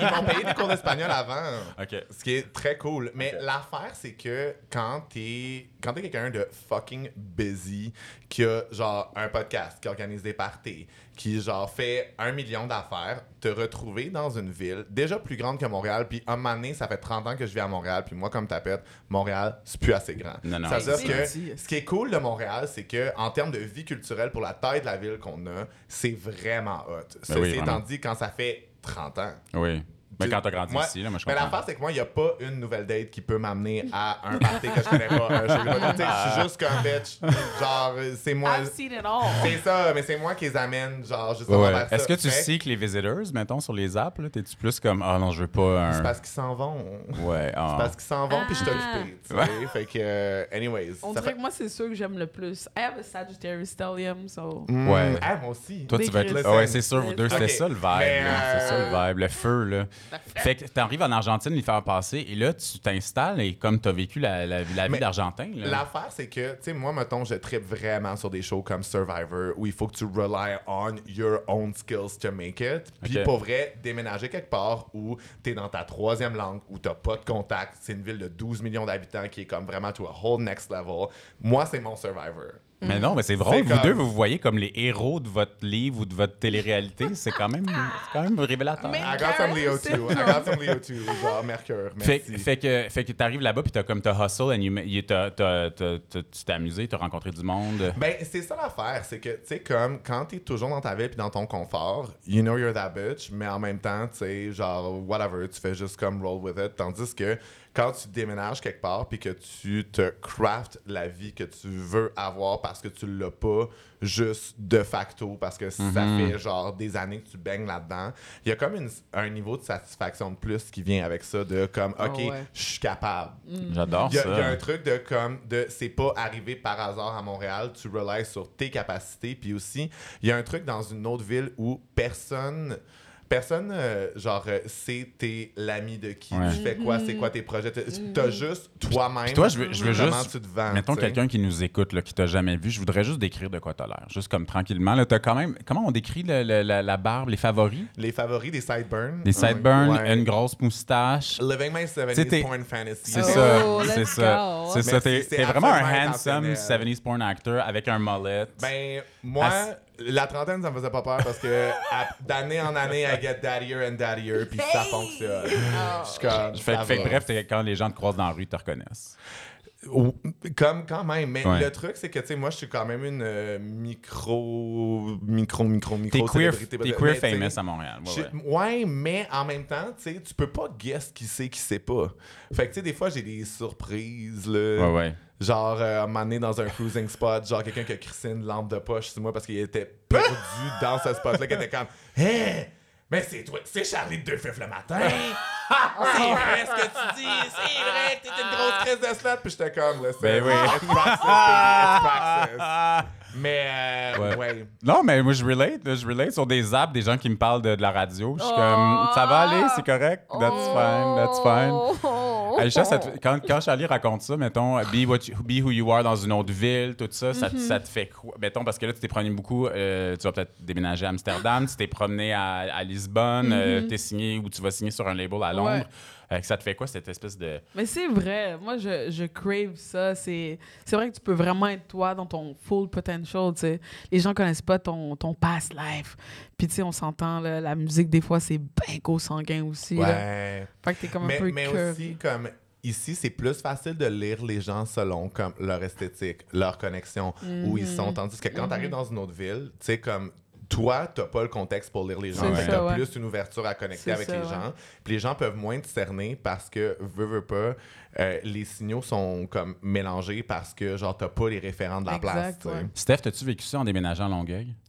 ils m'ont payé des cours d'espagnol avant. OK. Ce qui est très cool. Mais l'affaire, c'est que quand t'es quand t'es quelqu'un de fucking busy, qui a genre un podcast, qui organise des parties, qui genre fait un million d'affaires, te retrouver dans une ville déjà plus grande que Montréal, puis un moment donné, ça fait 30 ans que je vis à Montréal, puis moi, comme tapette, Montréal, c'est plus assez grand. Non, non. Ça veut C'est dire que ce qui est cool de Montréal, c'est que en termes de vie culturelle, pour la taille de la ville qu'on a, c'est vraiment hot. Ceci Ben oui, étant dit, quand ça fait 30 ans, Oui. Mais tu- quand t'as grandi moi- ici, là, moi, je Mais l'affaire, c'est que moi, il n'y a pas une nouvelle date qui peut m'amener à un party que je connais pas. un show que je connais pas. Tu sais, Je suis juste comme bitch. Genre, c'est moi. I've seen it all. C'est ça, mais c'est moi qui les amène, genre, justement ouais. vers ça. Est-ce que tu sais que les visitors, mettons, sur les apps, là, t'es-tu plus comme Ah non, je veux pas C'est un. parce qu'ils s'en vont. Ouais, ah. C'est parce qu'ils s'en vont, puis je suis Ah. occupé. Tu sais. Fait que, euh, anyways. On ça dirait fait... que moi, c'est sûr que j'aime le plus. I have a Sagittarius stellium, so... Mm, Ouais. ah, moi aussi. Toi, tu vas être. Ah ouais, c'est sûr, vous deux, c'était ça le vibe. C'est ça le euh, vibe, le feu, là. Fait que t'arrives en Argentine, les faire passer, et là, tu t'installes, et comme t'as vécu la, la, la vie d'Argentin. L'affaire, c'est que, tu sais, moi, mettons, je tripe vraiment sur des shows comme Survivor où il faut que tu rely on your own skills to make it. Puis pour vrai, déménager quelque part où t'es dans ta troisième langue, où t'as pas de contact, c'est une ville de 12 millions d'habitants qui est comme vraiment to a whole next level. Moi, c'est mon Survivor. Mais non, mais c'est C'est vous comme- deux, vous vous voyez comme les héros de votre livre ou de votre télé-réalité. C'est quand même, c'est quand même révélateur. Mais- I got some Leo too. I got some Leo too. Genre, Mercure. Fait, Merci. fait que, fait que t'arrives là-bas, puis t'as comme t'as hustle, and you, ma- you- t'as- t'as- t'as- t'as- tu t'es amusé, t'as rencontré du monde. Ben, c'est ça l'affaire, c'est que, tu sais, comme quand t'es toujours dans ta ville puis dans ton confort, you know you're that bitch, mais en même temps, tu sais, genre, whatever, tu fais juste comme roll with it. Tandis que quand tu déménages quelque part puis que tu te craft la vie que tu veux avoir parce que tu l'as pas juste de facto, parce que ça Mhm. fait genre des années que tu baignes là-dedans, il y a comme une- un niveau de satisfaction de plus qui vient avec ça, de comme, Ah OK, ouais. je suis capable. J'adore y, a, ça. il y a un truc de comme de c'est pas arrivé par hasard à Montréal, tu relies sur tes capacités puis aussi il y a un truc dans une autre ville où personne personne, euh, genre, euh, c'est t'es l'ami de qui, Ouais. tu fais quoi, c'est quoi tes projets. T'as t'as juste toi-même. Puis toi, je veux, je veux comment juste. tu te vends. Mettons tu sais. quelqu'un qui nous écoute, là, qui t'a jamais vu, je voudrais juste décrire de quoi t'as l'air. Juste comme tranquillement. Là, t'as quand même. Comment on décrit le- le- la, la barbe, les favoris? Les favoris des sideburns. Des sideburns, Ouais. une grosse moustache. Living my T'sais, 70s t'es- porn fantasy. C'est Oh, ça. C'est let's ça. go. C'est ça. Merci, T'es c'est t'es vraiment un absolument handsome intentionnel. 70s porn actor avec un mullet. Ben, moi, la trentaine, ça me faisait pas peur parce que d'année en année, I get daddier and daddier, puis ça fonctionne. Je suis comme. fait, bref, t'es- quand les gens te croisent dans la rue, ils te reconnaissent. Comme quand même, mais Ouais. le truc c'est que tu sais moi je suis quand même une euh, micro micro micro T'es micro queer, t'es Mais, queer tu sais, famous à Montréal. Ouais, je- ouais. ouais, mais en même temps, tu sais, tu peux pas guess qui sait qui sait pas. Fait que tu sais des fois j'ai des surprises là. Ouais, ouais. Genre, euh, donné, dans un cruising spot, genre quelqu'un qui a crissé une lampe de poche sur moi parce qu'il était perdu dans ce spot-là, qui était comme Hé! Mais c'est toi, c'est Charlie de Deux Fifs le matin! c'est vrai ce que tu dis! C'est vrai t'es une grosse crise de slot! Puis j'étais comme, là, c'est. Ben oui. It's praxis, baby, it's praxis. Mais, euh, Ouais. ouais. Non, mais moi, je relate. là, Je relate sur des apps, des gens qui me parlent de, de la radio. Je suis Oh. comme, ça va aller, c'est correct. That's fine, that's fine. Aïcha, ça te- quand, quand Charlie raconte ça, mettons, be, what you- be who you are dans une autre ville, tout ça, ça, te- ça te fait quoi? Mettons, parce que là, tu t'es promené beaucoup, euh, tu vas peut-être déménager à Amsterdam, tu t'es promené à, à Lisbonne, euh, t'es signé ou tu vas signer sur un label à Londres. Ouais. Euh, ça te fait quoi, cette espèce de. Mais c'est vrai. Moi, je, je crave ça. C'est c'est vrai que tu peux vraiment être toi dans ton full potential. tu sais. Les gens connaissent pas ton, ton past life. Puis, tu sais, on s'entend, là, la musique, des fois, c'est bien sanguin aussi. là. Ouais. Fait que t'es comme un peu mais aussi, comme ici, c'est plus facile de lire les gens selon comme leur esthétique, leur connexion, où ils Mhm. sont. Tandis que quand tu arrives dans une autre ville, tu sais, comme toi, t'as pas le contexte pour lire les gens. T'as ouais. plus une ouverture à connecter avec ça, les ouais. gens. Puis les gens peuvent moins discerner parce que, veux, veux pas, euh, les signaux sont comme mélangés parce que, genre, t'as pas les référents de la Exact, place. ouais. Steph, as-tu vécu ça en déménageant à Longueuil?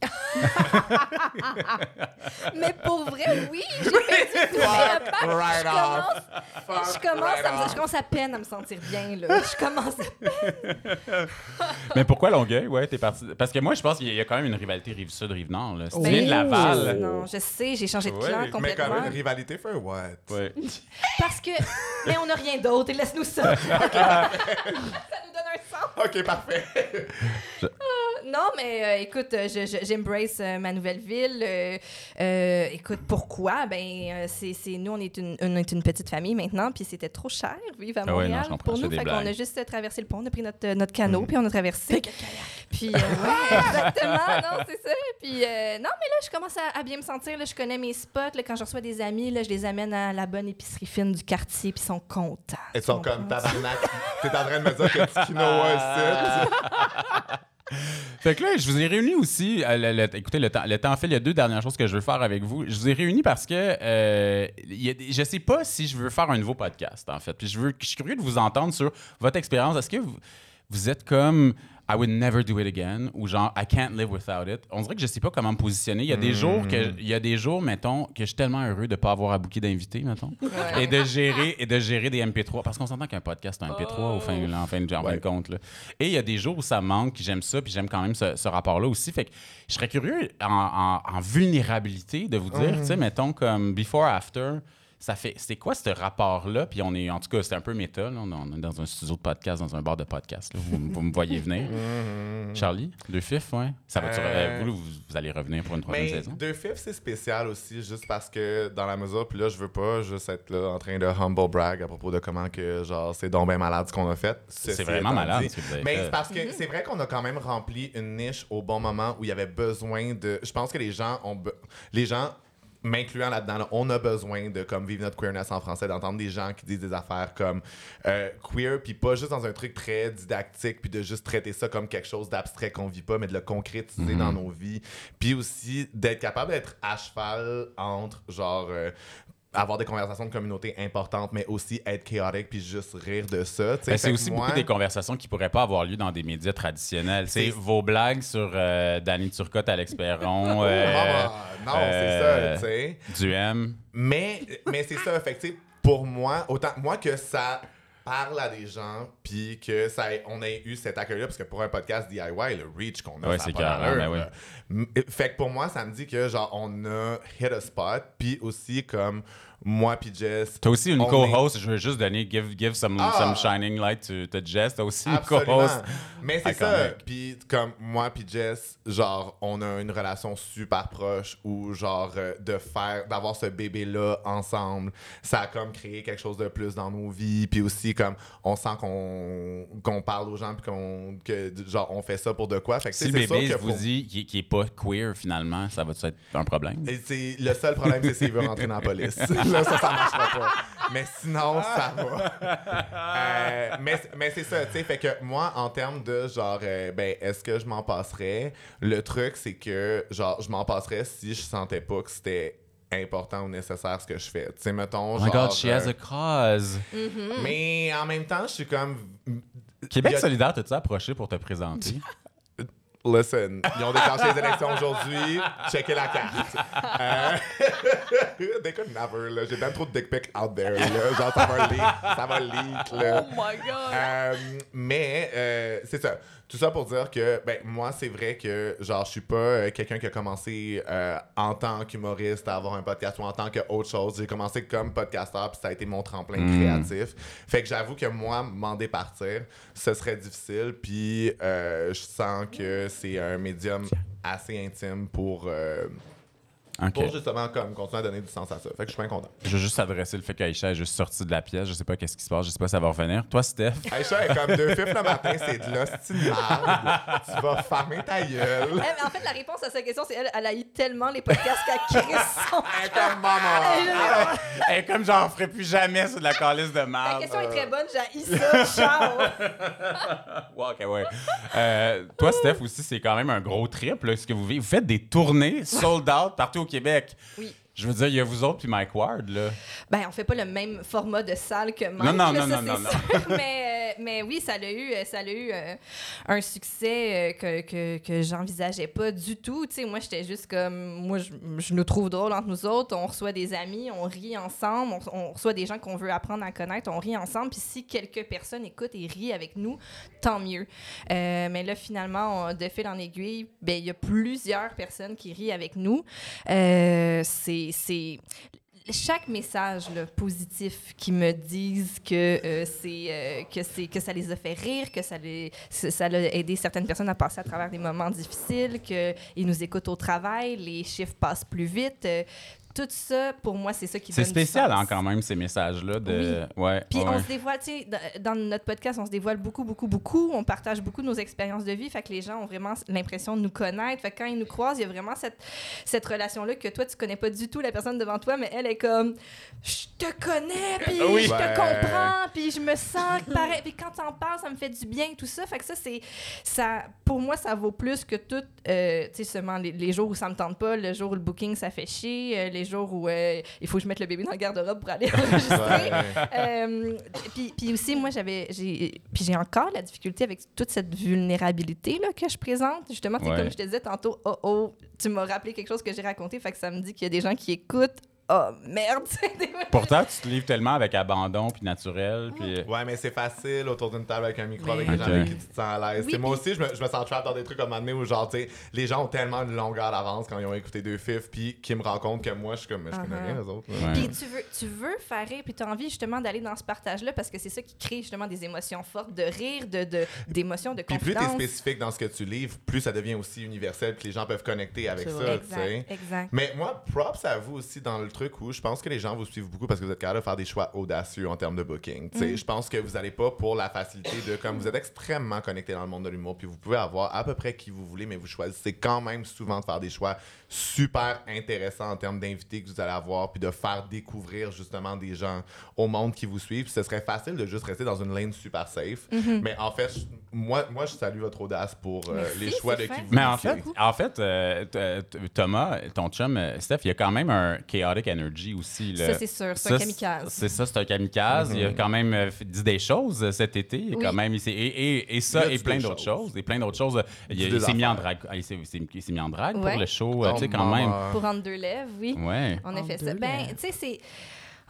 Mais pour vrai, oui, j'ai mes repères. Right je off. commence, je, commence Right à me- je commence à peine à me sentir bien. Là. Je commence à... Mais pourquoi Longueuil? Ouais, t'es parti. Parce que moi, je pense qu'il y a quand même une rivalité Rive-Sud, Rive-Nord. là. Oui. de Laval. Ben, Non, je sais, j'ai changé de Ouais, clan mais Mais complètement. comme une rivalité for what? Ouais. Parce que... Mais on n'a rien d'autre et laisse-nous ça. ça nous donne un sens. Ok, parfait. Non, mais euh, écoute, euh, je- je- j'embrace euh, ma nouvelle ville. Euh, euh, écoute, pourquoi? Ben, euh, c'est nous, on est, une, on est une petite famille maintenant, puis c'était trop cher vivre à Ah ouais, non, Montréal pour nous. Fait qu'on a juste euh, traversé le pont, on a pris notre, euh, notre canot, puis on a traversé. Puis, euh, ouais, exactement, non, c'est ça. Puis, euh, non, mais là, je commence à, à bien me sentir. Là, je connais mes spots. Là, quand je reçois des amis, là, je les amène à la bonne épicerie fine du quartier, puis ils sont contents. Ils sont comme tabarnak. T'es en train de me dire que tu quinoa ici. Fait que là, je vous ai réunis aussi. euh, le- le- écoutez, le temps, le temps fait, il y a deux dernières choses que je veux faire avec vous. Je vous ai réunis parce que euh, il y a je sais pas si je veux faire un nouveau podcast, en fait. Puis je, veux, je suis curieux de vous entendre sur votre expérience. Est-ce que vous, vous êtes comme I would never do it again ou genre I can't live without it? On dirait que je sais pas comment me positionner. Il y a des jours que il y a des jours, mettons, que je suis tellement heureux de pas avoir à bouquer d'invités, mettons. Et de gérer et de gérer des MP3 parce qu'on s'entend qu'un podcast c'est un MP3 au fin, en fin, de- en fin de Ouais. compte. là. Et il y a des jours où ça manque, puis j'aime ça, puis j'aime quand même ce, ce rapport-là aussi. Fait que je serais curieux en, en- en vulnérabilité de vous dire, tu sais, mettons comme before after. Ça fait, c'est quoi ce rapport-là? Puis on est, en tout cas, c'est un peu méta. là. On on est dans un studio de podcast, dans un bar de podcast. là. Vous, vous me voyez venir. Charlie, deux fifs, ouais. Ça va Euh, vous, vous, vous allez revenir pour une troisième Mais saison? deux fifs, c'est spécial aussi, juste parce que dans la mesure, puis là, je veux pas juste être là en train de humble brag à propos de comment que, genre, c'est donc bien malade ce qu'on a fait. C'est vraiment malade dit. ce que vous avez Mais c'est parce que c'est vrai qu'on a quand même rempli une niche au bon moment où il y avait besoin de. Je pense que les gens ont. be- Les gens m'incluant là-dedans, là, on a besoin de comme vivre notre queerness en français, d'entendre des gens qui disent des affaires comme euh, queer, puis pas juste dans un truc très didactique, puis de juste traiter ça comme quelque chose d'abstrait qu'on vit pas, mais de le concrétiser dans nos vies, puis aussi d'être capable d'être à cheval entre genre euh, avoir des conversations de communauté importantes, mais aussi être chaotique puis juste rire de ça. Ben, c'est aussi moi- beaucoup des conversations qui pourraient pas avoir lieu dans des médias traditionnels. C'est vos blagues sur euh, Danny Turcotte, Alex Perron, euh, Ah, non, euh, c'est ça, tu sais. du M. Mais, mais c'est ça, fait que, pour moi, autant moi que ça parle à des gens, puis que ça on ait eu cet accueil-là, parce que pour un podcast DIY, le reach qu'on a, Ouais, c'est pas ben oui. Fait que pour moi, ça me dit que genre on a hit a spot, puis aussi comme moi puis Jess. T'as aussi une co-host, je veux juste donner, give, give some, Ah! some shining light to, to Jess. T'as aussi une co-host. Mais c'est Iconic. ça. Puis comme moi puis Jess, genre on a une relation super proche où genre euh, de faire d'avoir ce bébé là ensemble, ça a comme créé quelque chose de plus dans nos vies. Puis aussi comme on sent qu'on qu'on parle aux gens puis qu'on que genre on fait ça pour de quoi. Fait que Si le c'est bébé que vous pour- dit qu'il qu'il est pas queer finalement, ça va être un problème? C'est le seul problème, c'est s'il veut rentrer dans la police. Là, ça, ça marchera pas. Mais sinon, ça va. Euh, mais mais c'est ça, tu sais. Fait que moi, en termes de genre, euh, ben, est-ce que je m'en passerais? Le truc, c'est que, genre, je m'en passerais si je sentais pas que c'était important ou nécessaire ce que je fais. Tu sais, mettons, Oh genre. my god, she has euh, a cause. mais en même temps, je suis comme. Québec a- solidaire, t'as-tu approché pour te présenter? Listen, ils ont déclenché les élections aujourd'hui. Checkez la carte. Euh... They could never, là. J'ai même trop de dick pics out there, là. Genre, ça va leak. Ça va leak, là. Oh my god! Euh, mais euh, c'est ça. Tout ça pour dire que ben moi c'est vrai que genre je suis pas euh, quelqu'un qui a commencé euh, en tant qu'humoriste à avoir un podcast ou en tant que autre chose. J'ai commencé comme podcasteur puis ça a été mon tremplin Mm. créatif. Fait que j'avoue que moi m'en départir, ce serait difficile puis euh, je sens que c'est un médium assez intime pour pour justement comme continuer à donner du sens à ça. Fait que je suis bien content. Je veux juste adresser le fait qu'Aïcha est juste sortie de la pièce. Je sais pas qu'est-ce qui se passe. Je sais pas si ça va revenir. Toi, Steph? Aïcha est comme deux fifs le matin, c'est de marde. Tu vas fermer ta gueule. Eh, mais en fait, la réponse à sa question, c'est elle, elle a eu tellement les podcasts qu'elle crisse son. Elle est comme maman. Elle est comme j'en ferai plus jamais sur de la calice de La marde. question est très bonne, j'ai ça, ciao! Ok, ouais. Euh, toi, Steph, aussi, c'est quand même un gros trip, là, ce que vous vivez. Vous faites des tournées sold out partout au Québec. Oui. Je veux dire, il y a vous autres puis Mike Ward, là. Ben, on fait pas le même format de salle que Mike. Non, non, là, non, ça, non, c'est non, sûr. mais, euh, mais oui, ça l'a eu, euh, ça l'a eu euh, un succès que, que, que j'envisageais pas du tout. Moi, j'étais juste comme. Moi, je, nous trouve drôle entre nous autres. On reçoit des amis, on rit ensemble. On, reçoit des gens qu'on veut apprendre à connaître. On rit ensemble. Puis si quelques personnes écoutent et rient avec nous, tant mieux. Mais là, finalement, de fil en aiguille, ben, il y a plusieurs personnes qui rient avec nous. C'est. Chaque message positif qui me disent que euh, c'est euh, que c'est que ça les a fait rire, que ça les ça a aidé certaines personnes à passer à travers des moments difficiles, que ils nous écoutent au travail, les chiffres passent plus vite. euh, tout ça, pour moi, c'est ça qui C'est spécial, sens. hein, quand même, ces messages-là. De... Ouais. Puis ouais. on se dévoile, tu sais, dans- notre podcast, on se dévoile beaucoup, beaucoup, beaucoup. On partage beaucoup de nos expériences de vie. Fait que les gens ont vraiment l'impression de nous connaître. Fait que quand ils nous croisent, il y a vraiment cette, cette relation-là que toi, tu connais pas du tout la personne devant toi, mais elle est comme Je te connais, puis Oui. je te Ouais. comprends, puis je me sens pareil. Puis quand t'en parles, ça me fait du bien, tout ça. Fait que ça, c'est. ça Pour moi, ça vaut plus que tout, euh, tu sais, seulement les, les jours où ça me tente pas, le jour où le booking, ça fait chier, euh, les jours où euh, il faut que je mette le bébé dans le garde-robe pour aller enregistrer. Euh, puis, puis aussi, moi, j'avais, j'ai, puis j'ai encore la difficulté avec toute cette vulnérabilité là, que je présente. Justement, Ouais. comme je te disais tantôt, oh oh, tu m'as rappelé quelque chose que j'ai raconté, fait que ça me dit qu'il y a des gens qui écoutent. Oh merde! Pourtant, tu te livres tellement avec abandon puis naturel. Puis... Ouais, mais c'est facile autour d'une table avec un micro, avec des gens Ok. avec qui tu te sens à l'aise. Oui, Tu moi aussi, je me, je me sens trap dans des trucs comme un moment donné où, genre, tu sais, les gens ont tellement une longueur d'avance quand ils ont écouté deux fifs, puis qui me rendent compte que moi, je suis comme, je connais Uh-huh. rien, les autres. Puis tu veux, tu veux faire rire, puis tu as envie justement d'aller dans ce partage-là parce que c'est ça qui crée justement des émotions fortes, de rire, de, de, d'émotions, de Puis plus confidence. t'es spécifique dans ce que tu livres, plus ça devient aussi universel, puis les gens peuvent connecter avec ça, tu sais. Exact, exact. Mais moi, props à vous aussi dans le truc où je pense que les gens vous suivent beaucoup parce que vous êtes capable de faire des choix audacieux en termes de booking. Tu sais, Je pense que vous n'allez pas pour la facilité de, comme vous êtes extrêmement connecté dans le monde de l'humour, puis vous pouvez avoir à peu près qui vous voulez, mais vous choisissez quand même souvent de faire des choix super intéressants en termes d'invités que vous allez avoir, puis de faire découvrir justement des gens au monde qui vous suivent. Puis ce serait facile de juste rester dans une lane super safe. Mais en fait, moi, moi, je salue votre audace pour euh, Merci, les choix de qui vous Mais en fait, en fait euh, t- Thomas, ton chum, euh, Steph, il y a quand même un chaotic energy aussi. là. Ça, c'est sûr, c'est un kamikaze. C'est ça, c'est un kamikaze. Il a quand même euh, dit des choses euh, cet été. Oui. Quand même, et, et, et ça, et plein d'autres choses. choses. Et plein d'autres choses. Il, s'est mis en drague. Il s'est mis en drague Ouais. pour le show. Oh, tu sais, quand même. Pour rendre deux lèvres, oui. Ouais. On a En fait ça. Ben, tu sais, c'est.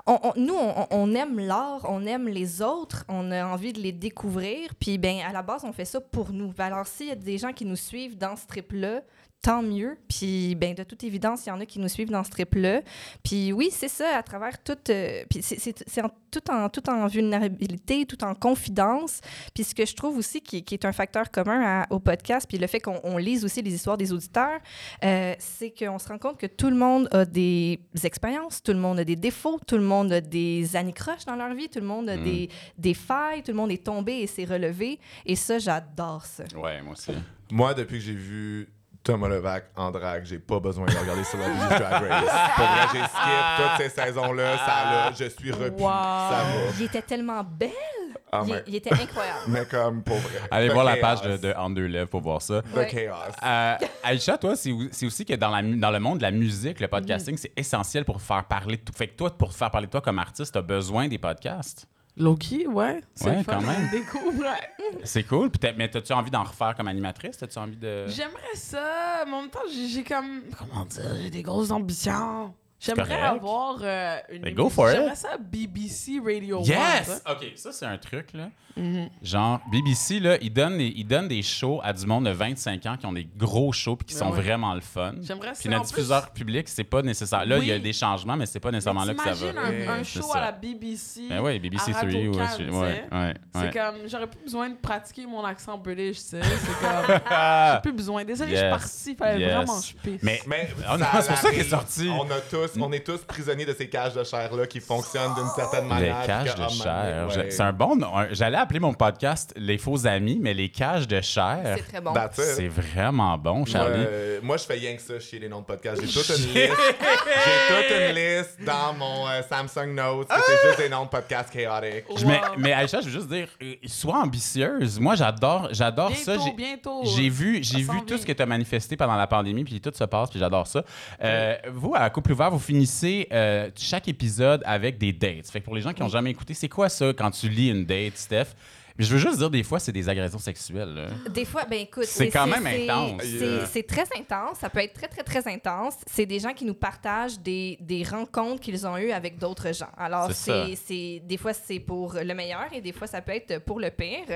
on- on- nous, on, on aime l'art, on aime les autres, on a envie de les découvrir. Puis, ben, à la base, on fait ça pour nous. Ben, alors, s'il y a des gens qui nous suivent dans ce trip-là, tant mieux. Puis, ben, de toute évidence, il y en a qui nous suivent dans ce trip-là. Puis, oui, c'est ça, à travers tout. euh, puis, c'est- tout, en, tout en vulnérabilité, tout en confidence. Puis, ce que je trouve aussi qui, qui est un facteur commun à- au podcast, puis le fait qu'on on lise aussi les histoires des auditeurs, euh, c'est qu'on se rend compte que tout le monde a des expériences, tout le monde a des défauts, tout le monde a des anicroches dans leur vie, tout le monde a Mm. des, des failles, tout le monde est tombé et s'est relevé. Et ça, j'adore ça. Ouais, moi aussi. Moi, depuis que j'ai vu Thomas Levac en drague, j'ai pas besoin de regarder Celebrity Drag Race. Pour vrai, j'ai skip toutes ces saisons-là. Ça, là, je suis repu. Wow. Ça va. Il était tellement belle, Ah, il, mais, il était incroyable. mais comme, pour vrai. Allez The voir la page de, de En deux lèvres pour voir ça. The Ouais. chaos. Euh, Aïcha, toi, c'est aussi que dans, la, mu- dans le monde de la musique, le Mm. podcasting, c'est essentiel pour faire parler de tout. Fait que toi, pour faire parler de toi comme artiste, t'as besoin des podcasts? Loki, ouais. C'est Ouais, quand même. C'est cool. T'as- mais t'as-tu envie d'en refaire comme animatrice? T'as-tu envie de. J'aimerais ça, mais en même temps, j'ai j'ai comme. Comment dire? J'ai des grosses ambitions. J'aimerais correct. avoir euh, une. Mais go for it. J'aimerais ça BBC Radio Yes! 1, OK, ça, c'est un truc, là. Mhm. Genre, BBC, là, ils donnent, des, ils donnent des shows à du monde de 25 ans qui ont des gros shows puis qui Ben sont ouais. vraiment le fun. J'aimerais ça. Puis notre en plus- diffuseur public, c'est pas nécessaire. Là, il y a des changements, mais c'est pas nécessairement là que ça va. T'imagines un, un show ça. à la BBC. Ben oui, BBC à 3 ou ouais. C'est comme, j'aurais plus besoin de pratiquer mon accent british, tu sais. C'est comme, j'ai plus besoin. Désolé, je suis partie, fallait Yes. vraiment que je pisse. Mais Mais c'est pour ça qu'il est sorti. On, a tous, on est tous prisonniers de ces cages de chair-là qui fonctionnent d'une certaine manière. les cages de oh, chair. ouais. C'est un bon nom. J'allais appeler mon podcast Les faux amis, mais les cages de chair, C'est très bon. C'est vraiment bon, Charlie. Moi, je fais rien que ça chez les noms de podcast. J'ai toute une liste. J'ai toute une liste dans mon euh, Samsung Notes. que C'est juste des noms de podcast chaotiques. Wow. mais Aïcha, je veux juste dire, euh, sois ambitieuse. Moi, j'adore, j'adore ça. bientôt, J'ai- bientôt. J'ai vu, j'ai vu tout ce que tu as manifesté pendant la pandémie, puis tout se passe, puis j'adore ça. Euh, vous, à Couple Ouvert, vous finissez euh, chaque épisode avec des dates. Fait que pour les gens qui n'ont jamais écouté, c'est quoi ça quand tu lis une date, Steph? Je veux juste dire, des fois, c'est des agressions sexuelles. là. Des fois, ben écoute, C'est quand même intense. c'est- Yeah. C'est très intense. Ça peut être très, très, très intense. C'est des gens qui nous partagent des, des rencontres qu'ils ont eues avec d'autres gens. Alors, C'est ça. c'est c'est- des fois, c'est pour le meilleur et des fois, ça peut être pour le pire.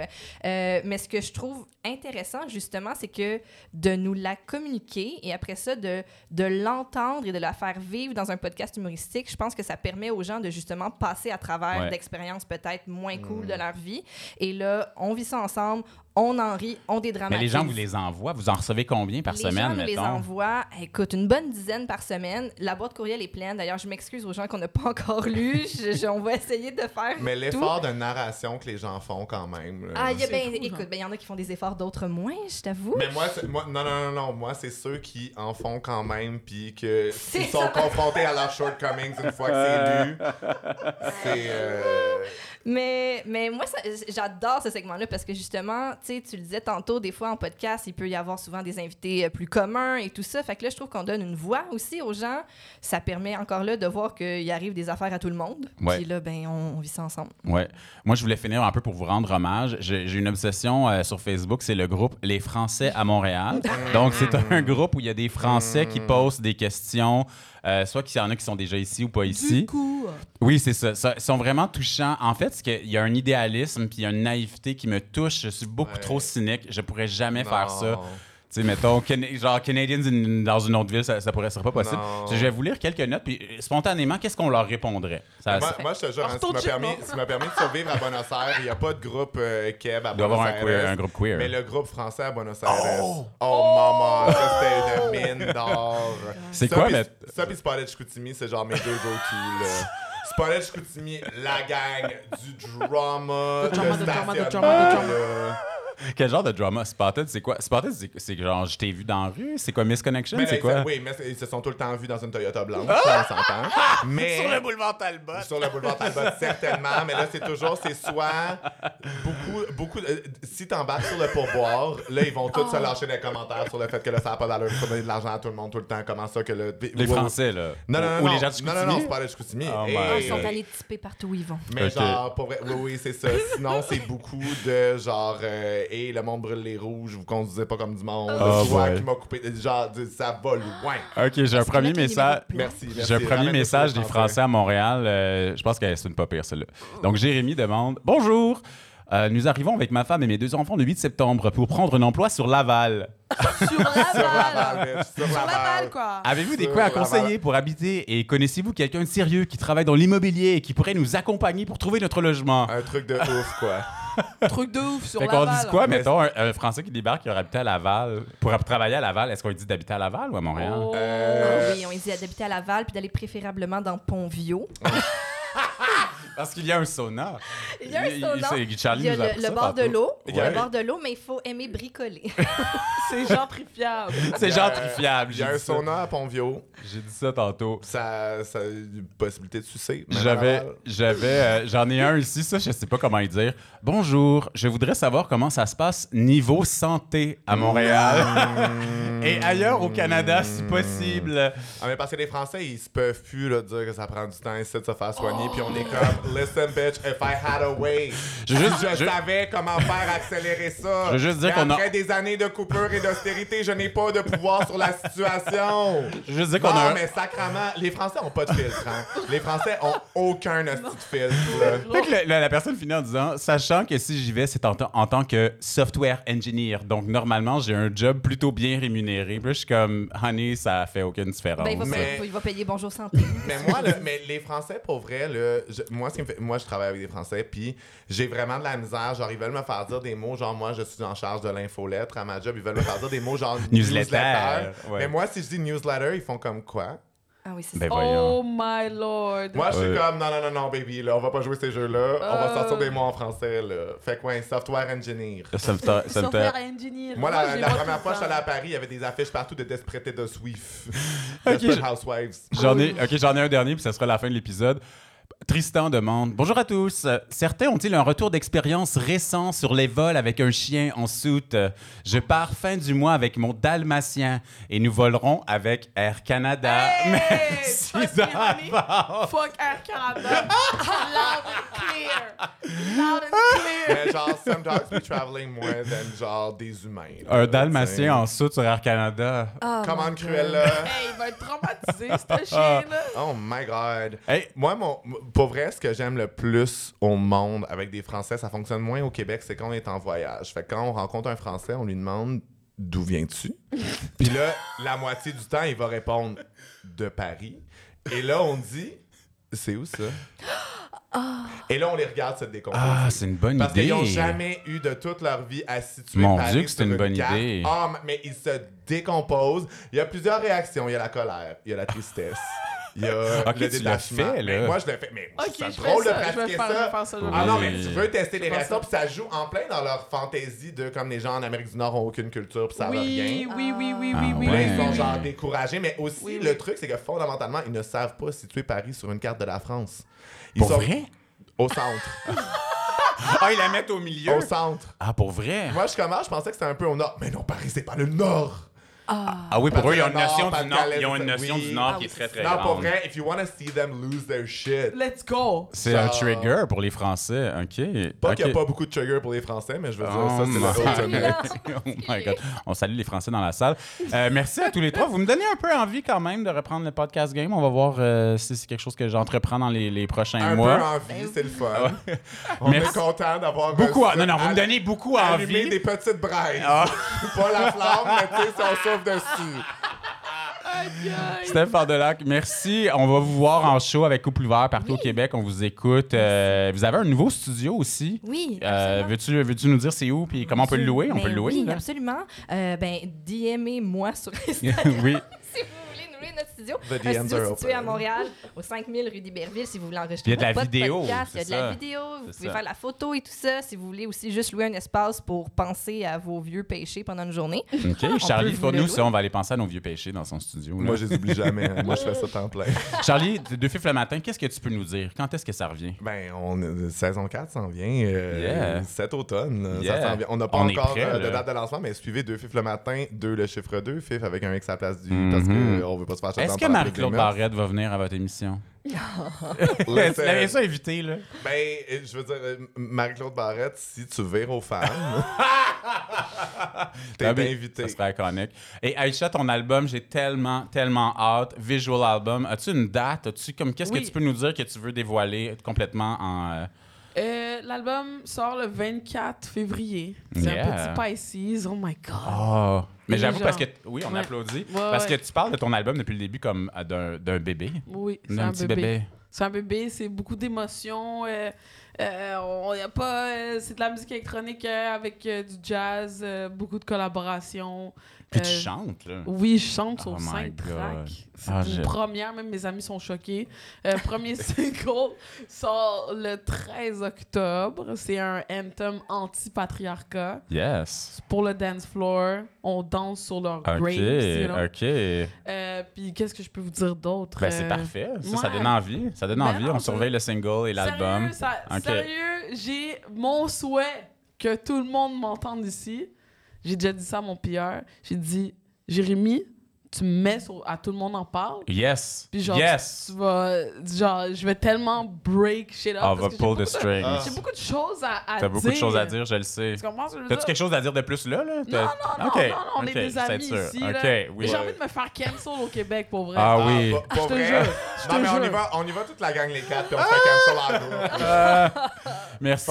Euh, mais ce que je trouve intéressant, justement, c'est que de nous la communiquer et après ça, de, de l'entendre et de la faire vivre dans un podcast humoristique, je pense que ça permet aux gens de justement passer à travers Ouais. d'expériences peut-être moins cool Mm. de leur vie. Et là, on vit ça ensemble, on en rit, on Mais dédramatise. les gens vous les envoient. Vous en recevez combien par Les semaine, gens nous les mettons? envoient, écoute, une bonne dizaine par semaine. La boîte courriel est pleine. D'ailleurs, je m'excuse aux gens qu'on n'a pas encore lu. Je- je- on va essayer de faire Mais l'effort de narration que les gens font quand même. là. Ah, y a ben, fou, écoute, ben, il y en a qui font des efforts, d'autres moins, je t'avoue. Mais moi, c'est- moi, non, non, non, non, moi, c'est ceux qui en font quand même, puis que ils sont confrontés à leurs shortcomings une fois que c'est lu. C'est. euh, Mais, mais moi, j'adore ce segment-là parce que justement, tu sais, tu le disais tantôt, des fois en podcast, il peut y avoir souvent des invités euh, plus communs et tout ça. Fait que là, je trouve qu'on donne une voix aussi aux gens. Ça permet encore là de voir qu'il arrive des affaires à tout le monde. Ouais. Puis là, ben, on, on vit ça ensemble. Ouais. Moi, je voulais finir un peu pour vous rendre hommage. J'ai j'ai une obsession euh, sur Facebook, c'est le groupe Les Français à Montréal. Donc, c'est un groupe où il y a des Français qui posent des questions, euh, soit qu'il y en a qui sont déjà ici ou pas ici. Du coup, Oui, c'est ça. ça. Ils sont vraiment touchants. En fait, c'est qu'il y a un idéalisme puis il y a une naïveté qui me touche. Je suis beaucoup Ouais. trop cynique. Je pourrais jamais faire ça. Tu sais, mettons, genre Canadians in- dans une autre ville, ça, ça pourrait, serait pas possible. Non. Je vais vous lire quelques notes, puis euh, spontanément, qu'est-ce qu'on leur répondrait? Ça, Moi, ça- moi, je te jure, hein, ce qui m'a Retourne permis, m'a permis de survivre à Buenos Aires, il n'y a pas de groupe euh, Keb à il doit y Buenos avoir un, Aires. queer- un groupe queer. Mais le groupe français à Buenos Aires. Oh, maman, ça c'était une mine d'or. C'est Ça, quoi, pis- le- Ça pis Spotted Chicoutimi, c'est genre mes deux go-to, là. Spotted Chicoutimi, la gang du drama, The drama, drama, drama, the drama. Quel genre de drama? Spotted, c'est quoi? Spotted, c'est- genre, je t'ai vu dans la rue? C'est quoi, Misconnection? Mais C'est là, quoi? Oui, mais ils se sont tout le temps vus dans une Toyota blanche, on s'entend. Mais... boulevard Talbot. Sur le boulevard Talbot, certainement. Mais là, c'est toujours, c'est soit beaucoup, beaucoup. de- si t'embarques sur le pourboire, là, ils vont tous se lâcher des commentaires sur le fait que là, ça n'a pas d'allure. Faut donner de l'argent à tout le monde tout le temps. Comment ça que le. Les Français, là. Non, non, non. Ou non. les gens de Non, non, c'est pas les Chicoutimi. Oh Hey, Ah, Euh, ils sont euh, allés tiper partout où ils vont. mais genre, pour vrai, oui, oui, c'est ça. Sinon, c'est beaucoup de genre, euh, euh, et le monde brûle les rouges, vous conduisez pas comme du monde, Oh le boy. qui m'a coupé. Genre, ça va loin. OK, j'ai un premier message. Merci, merci. J'ai un premier message des Français à Montréal. Euh, je pense que c'est une pas pire, celle-là. Donc, Jérémy demande Bonjour. Euh, nous arrivons avec ma femme et mes deux enfants le 8 septembre pour prendre un emploi sur Laval. Sur Sur Laval. Sur Laval. Quoi. Avez-vous des coins à Laval. conseiller pour habiter et connaissez-vous quelqu'un de sérieux qui travaille dans l'immobilier et qui pourrait nous accompagner pour trouver notre logement? Un truc de ouf, quoi. Truc de ouf sur Fait qu'on dit quoi, Mais- mettons, un, un Français qui débarque qui aurait habité à Laval pour travailler à Laval, est-ce qu'on lui dit d'habiter à Laval ou à Montréal? Oh. Euh, Ah oui, on dit d'habiter à Laval puis d'aller préférablement dans Pont-Vieux. Parce qu'il y a un sauna. Il y a un sauna. Charlie Il y a le, le bord de l'eau. Il y a Ouais. le bord de l'eau, mais il faut aimer bricoler. C'est gentrifiable. C'est Il y a- gentrifiable. Il y a j'ai un sauna à Pont-Vieux. J'ai dit ça tantôt. Ça, ça a une possibilité de sucer. J'avais, j'avais, euh, j'en ai un ici, ça, je sais pas comment y dire. Bonjour, je voudrais savoir comment ça se passe niveau santé à Montréal et ailleurs au Canada, si possible. Ah, mais parce que les Français, ils se peuvent plus là, dire que ça prend du temps ici de se faire soigner. Puis on est comme, listen, bitch, if I had a way. Je juste- je je- savais comment faire accélérer ça. Je veux juste dire qu'on a- Après des années de coupure et d'austérité, je n'ai pas de pouvoir sur la situation. Je veux juste dire qu'on non, a un- mais sacrement, les Français ont pas de filtre. Hein. Les Français ont aucun hostie de filtre. là. Fait que le- la, la personne finit en disant Sachant que si j'y vais, c'est en, tant- en tant que software engineer. Donc, normalement, j'ai un job plutôt bien rémunéré. Puis je suis comme Honey, ça fait aucune différence. Ben, il, va Mais- payer, il va payer Bonjour Santé. Mais moi, mais les Français, pour vrai, là, je- moi, ce qui me fait- moi, je travaille avec des Français, puis j'ai vraiment de la misère. Genre, ils veulent me faire dire des mots, genre, moi, je suis en charge de l'infolettre à ma job. Ils veulent me faire dire des mots, genre, Newsletter, ouais. Mais moi, si je dis newsletter, ils font comme quoi? Ah oui, c'est Ben ça. voyons. Oh my lord. Moi, je suis Ouais. comme, non, non, non, non, baby, là, on va pas jouer ces jeux-là. On va Euh. sortir des mots en français, là. Fait quoi, un software engineer. Software engineer. Moi, la, première fois que je suis allé à. Paris, il y avait des affiches partout de Desperate de Swift. Ok, Desperate je- Housewives. J'en ai, ok, j'en ai un dernier, puis ça sera la fin de l'épisode. Tristan demande Bonjour à tous. Euh, Certains ont-ils un retour d'expérience récent sur les vols avec un chien en soute? Je pars fin du mois avec mon dalmatien et nous volerons avec Air Canada. Hey! Merci d'avance. Fuck Air Canada. Loud and clear. Loud and clear. Mais genre, some dogs be traveling more than genre des humains. là, Un dalmatien t'sais. en soute sur Air Canada. Oh Comment my Cruella? Hey, il va être traumatisé, ce chien-là. Oh my god. Hey, Moi, mon, pour vrai, ce que j'aime le plus au monde avec des Français, ça fonctionne moins au Québec, c'est quand on est en voyage. Fait que quand on rencontre un Français, on lui demande d'où viens-tu? Puis là, la moitié du temps, il va répondre de Paris. Et là, on dit, c'est où ça? Et là, on les regarde se décomposer. ah, c'est une bonne Parce idée. qu'ils n'ont jamais eu de toute leur vie à situer Mon Paris Dieu que c'est une bonne carte. idée. Ah, mais ils se décomposent. Il y a plusieurs réactions. Il y a la colère, il y a la tristesse, il y a Ok, le tu l'as détachement. fait, là. Mais moi, je l'ai fait. Mais c'est drôle de pratiquer ça. faire Ah non, mais tu veux tester les ça. puis ça joue en plein dans leur fantaisie de comme les gens en Amérique du Nord ont aucune culture, puis ça va Oui, rien. oui, oui, oui, Ah oui, oui. Puis là, ils sont oui, genre oui. découragés, mais aussi Oui, le oui. truc, c'est que fondamentalement, ils ne savent pas situer Paris sur une carte de la France. Ils Pour sont vrai? Au centre. Ah, ils la mettent au milieu. au centre. Ah, pour vrai? Moi, je commence, je pensais que c'était un peu au nord. Mais non, Paris, c'est pas le nord. Ah oui, pour eux, ils ont une notion du Nord. Ils ont une notion du Nord Ah qui est très, très Non, pour grande. vrai, if you want to see them lose their shit. Let's go. C'est un trigger pour les Français, ok. Pas qu'il n'y a pas beaucoup de trigger pour les Français, mais je veux dire, Oh ça, c'est my le oh my God. On salue les Français dans la salle. Euh, merci à tous les trois. Vous me donnez un peu envie quand même de reprendre le podcast game. On va voir euh, si c'est quelque chose que j'entreprends dans les, les prochains Un mois. peu envie, c'est le fun. On est content d'avoir Beaucoup. Non, non, vous me donnez beaucoup envie. des petites braises. Ah. pas la flamme, mais tu sais, Steph Fardelac, merci. On va vous voir en show avec Couple Ouvert partout au Québec. On vous écoute. Euh, vous avez un nouveau studio aussi. Oui, Euh, absolument. veux-tu, veux-tu nous dire c'est où puis comment on peut le louer? On Ben peut le louer. Oui, là? absolument. Euh, ben, DMez-moi sur Instagram oui. si vous voulez nous louer notre studio. The Un DMs studio are situé à. Montréal, au 5000 rue d'Iberville, si vous voulez enregistrer Il y a de la vidéo, podcast. Il y a de la vidéo, vous pouvez ça. faire la photo et tout ça. Si vous voulez aussi juste louer un espace pour penser à vos vieux péchés pendant une journée. OK. Charlie, pour nous, ça, on va aller penser à nos vieux péchés dans son studio. là. Moi, je les oublie jamais. hein. Moi, je fais ça temps plein. Charlie, de deux fifs le matin, qu'est-ce que tu peux nous dire? Quand est-ce que ça revient? Ben, on, saison 4 s'en vient euh, Yeah. cet automne. là, Yeah. Ça s'en vient. On n'a pas On encore prêt, euh, de date de lancement, mais suivez deux fifs le matin, deux le chiffre 2, fif avec un X à la place du Mhm. parce qu'on veut pas se faire Est-ce que mœurs. Barrette va venir à votre émission? L'avais ça invité, là? Ben, euh, je veux dire, euh, Marie-Claude Barrette, si tu vires aux femmes, t'es Ah invité. Ça serait iconique. Et Aïcha, ton album, j'ai tellement, tellement hâte. Visual album. As-tu une date? As-tu comme qu'est-ce Oui. que tu peux nous dire que tu veux dévoiler complètement en. euh, Euh, L'album sort le 24 février. C'est Yeah. un petit Pisces. Oh my God. Oh. Mais j'avoue parce que oui, on Ouais. applaudit Ouais, parce ouais. que tu parles de ton album depuis le début comme euh, d'un bébé, Oui, c'est un petit bébé. bébé. C'est un bébé, c'est beaucoup d'émotions. euh, euh, on y a pas, c'est de la musique électronique avec du jazz, beaucoup de collaborations. Puis tu Euh, chantes là. Oui, je chante sur Oh cinq God. tracks. C'est Ah, une je- première, même mes amis sont choqués. Euh, premier single sort le 13 octobre. C'est un anthem anti-patriarcat. Yes. Pour le dance floor, on danse sur leur OK, graves. you know. OK. Euh, Puis qu'est-ce que je peux vous dire d'autre? Ben c'est parfait. Ça, donne envie. Ça donne Ben envie. non, On surveille le single et l'album. Sérieux, sérieux, j'ai mon souhait que tout le monde m'entende ici. J'ai déjà dit ça à mon PR. J'ai dit, Jérémy, tu me mets sur, à tout le monde en parle. Yes. Puis genre, yes. tu, tu vas, genre, je vais tellement break shit up. On parce va pull the. Ah. J'ai beaucoup de choses à, à T'as dire. beaucoup de choses à dire, je le sais. Tu comprends ce que je veux T'as-tu dire? quelque chose à dire de plus là? là? Non, T'as- non, non, Ok, non, non, on est des amis sûr. ici. Ok, là. oui. J'ai envie de me faire cancel au Québec, pour vrai. Ah oui. pas- pas Je te vrai? jure, je Non, te mais on y, va, on y va toute la gang, les quatre, puis on se fait cancel en groupe. Euh, merci,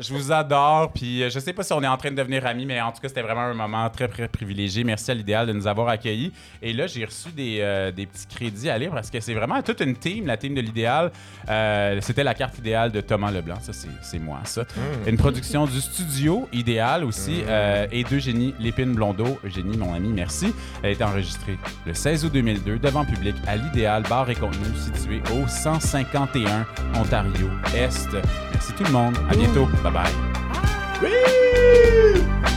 je vous, adore. Puis euh, je sais pas si on est en train de devenir amis, mais en tout cas, c'était vraiment un moment très, très privilégié. Merci à l'idéal de nous avoir accueillis. Et là, j'ai reçu des, euh, des petits crédits à lire parce que c'est vraiment toute une team, la team de l'idéal. Euh, c'était la carte idéale de Thomas Leblanc. Ça, c'est c'est moi, ça. Une production du studio idéal aussi euh, et d'Eugénie Lépine Blondeau. Eugénie, mon ami, merci. Elle a été enregistrée le 16 août 2002 devant public à l'idéal bar et contenu situé au 151 Ontario Est. Merci tout le monde. À bientôt. Bye bye. Oui!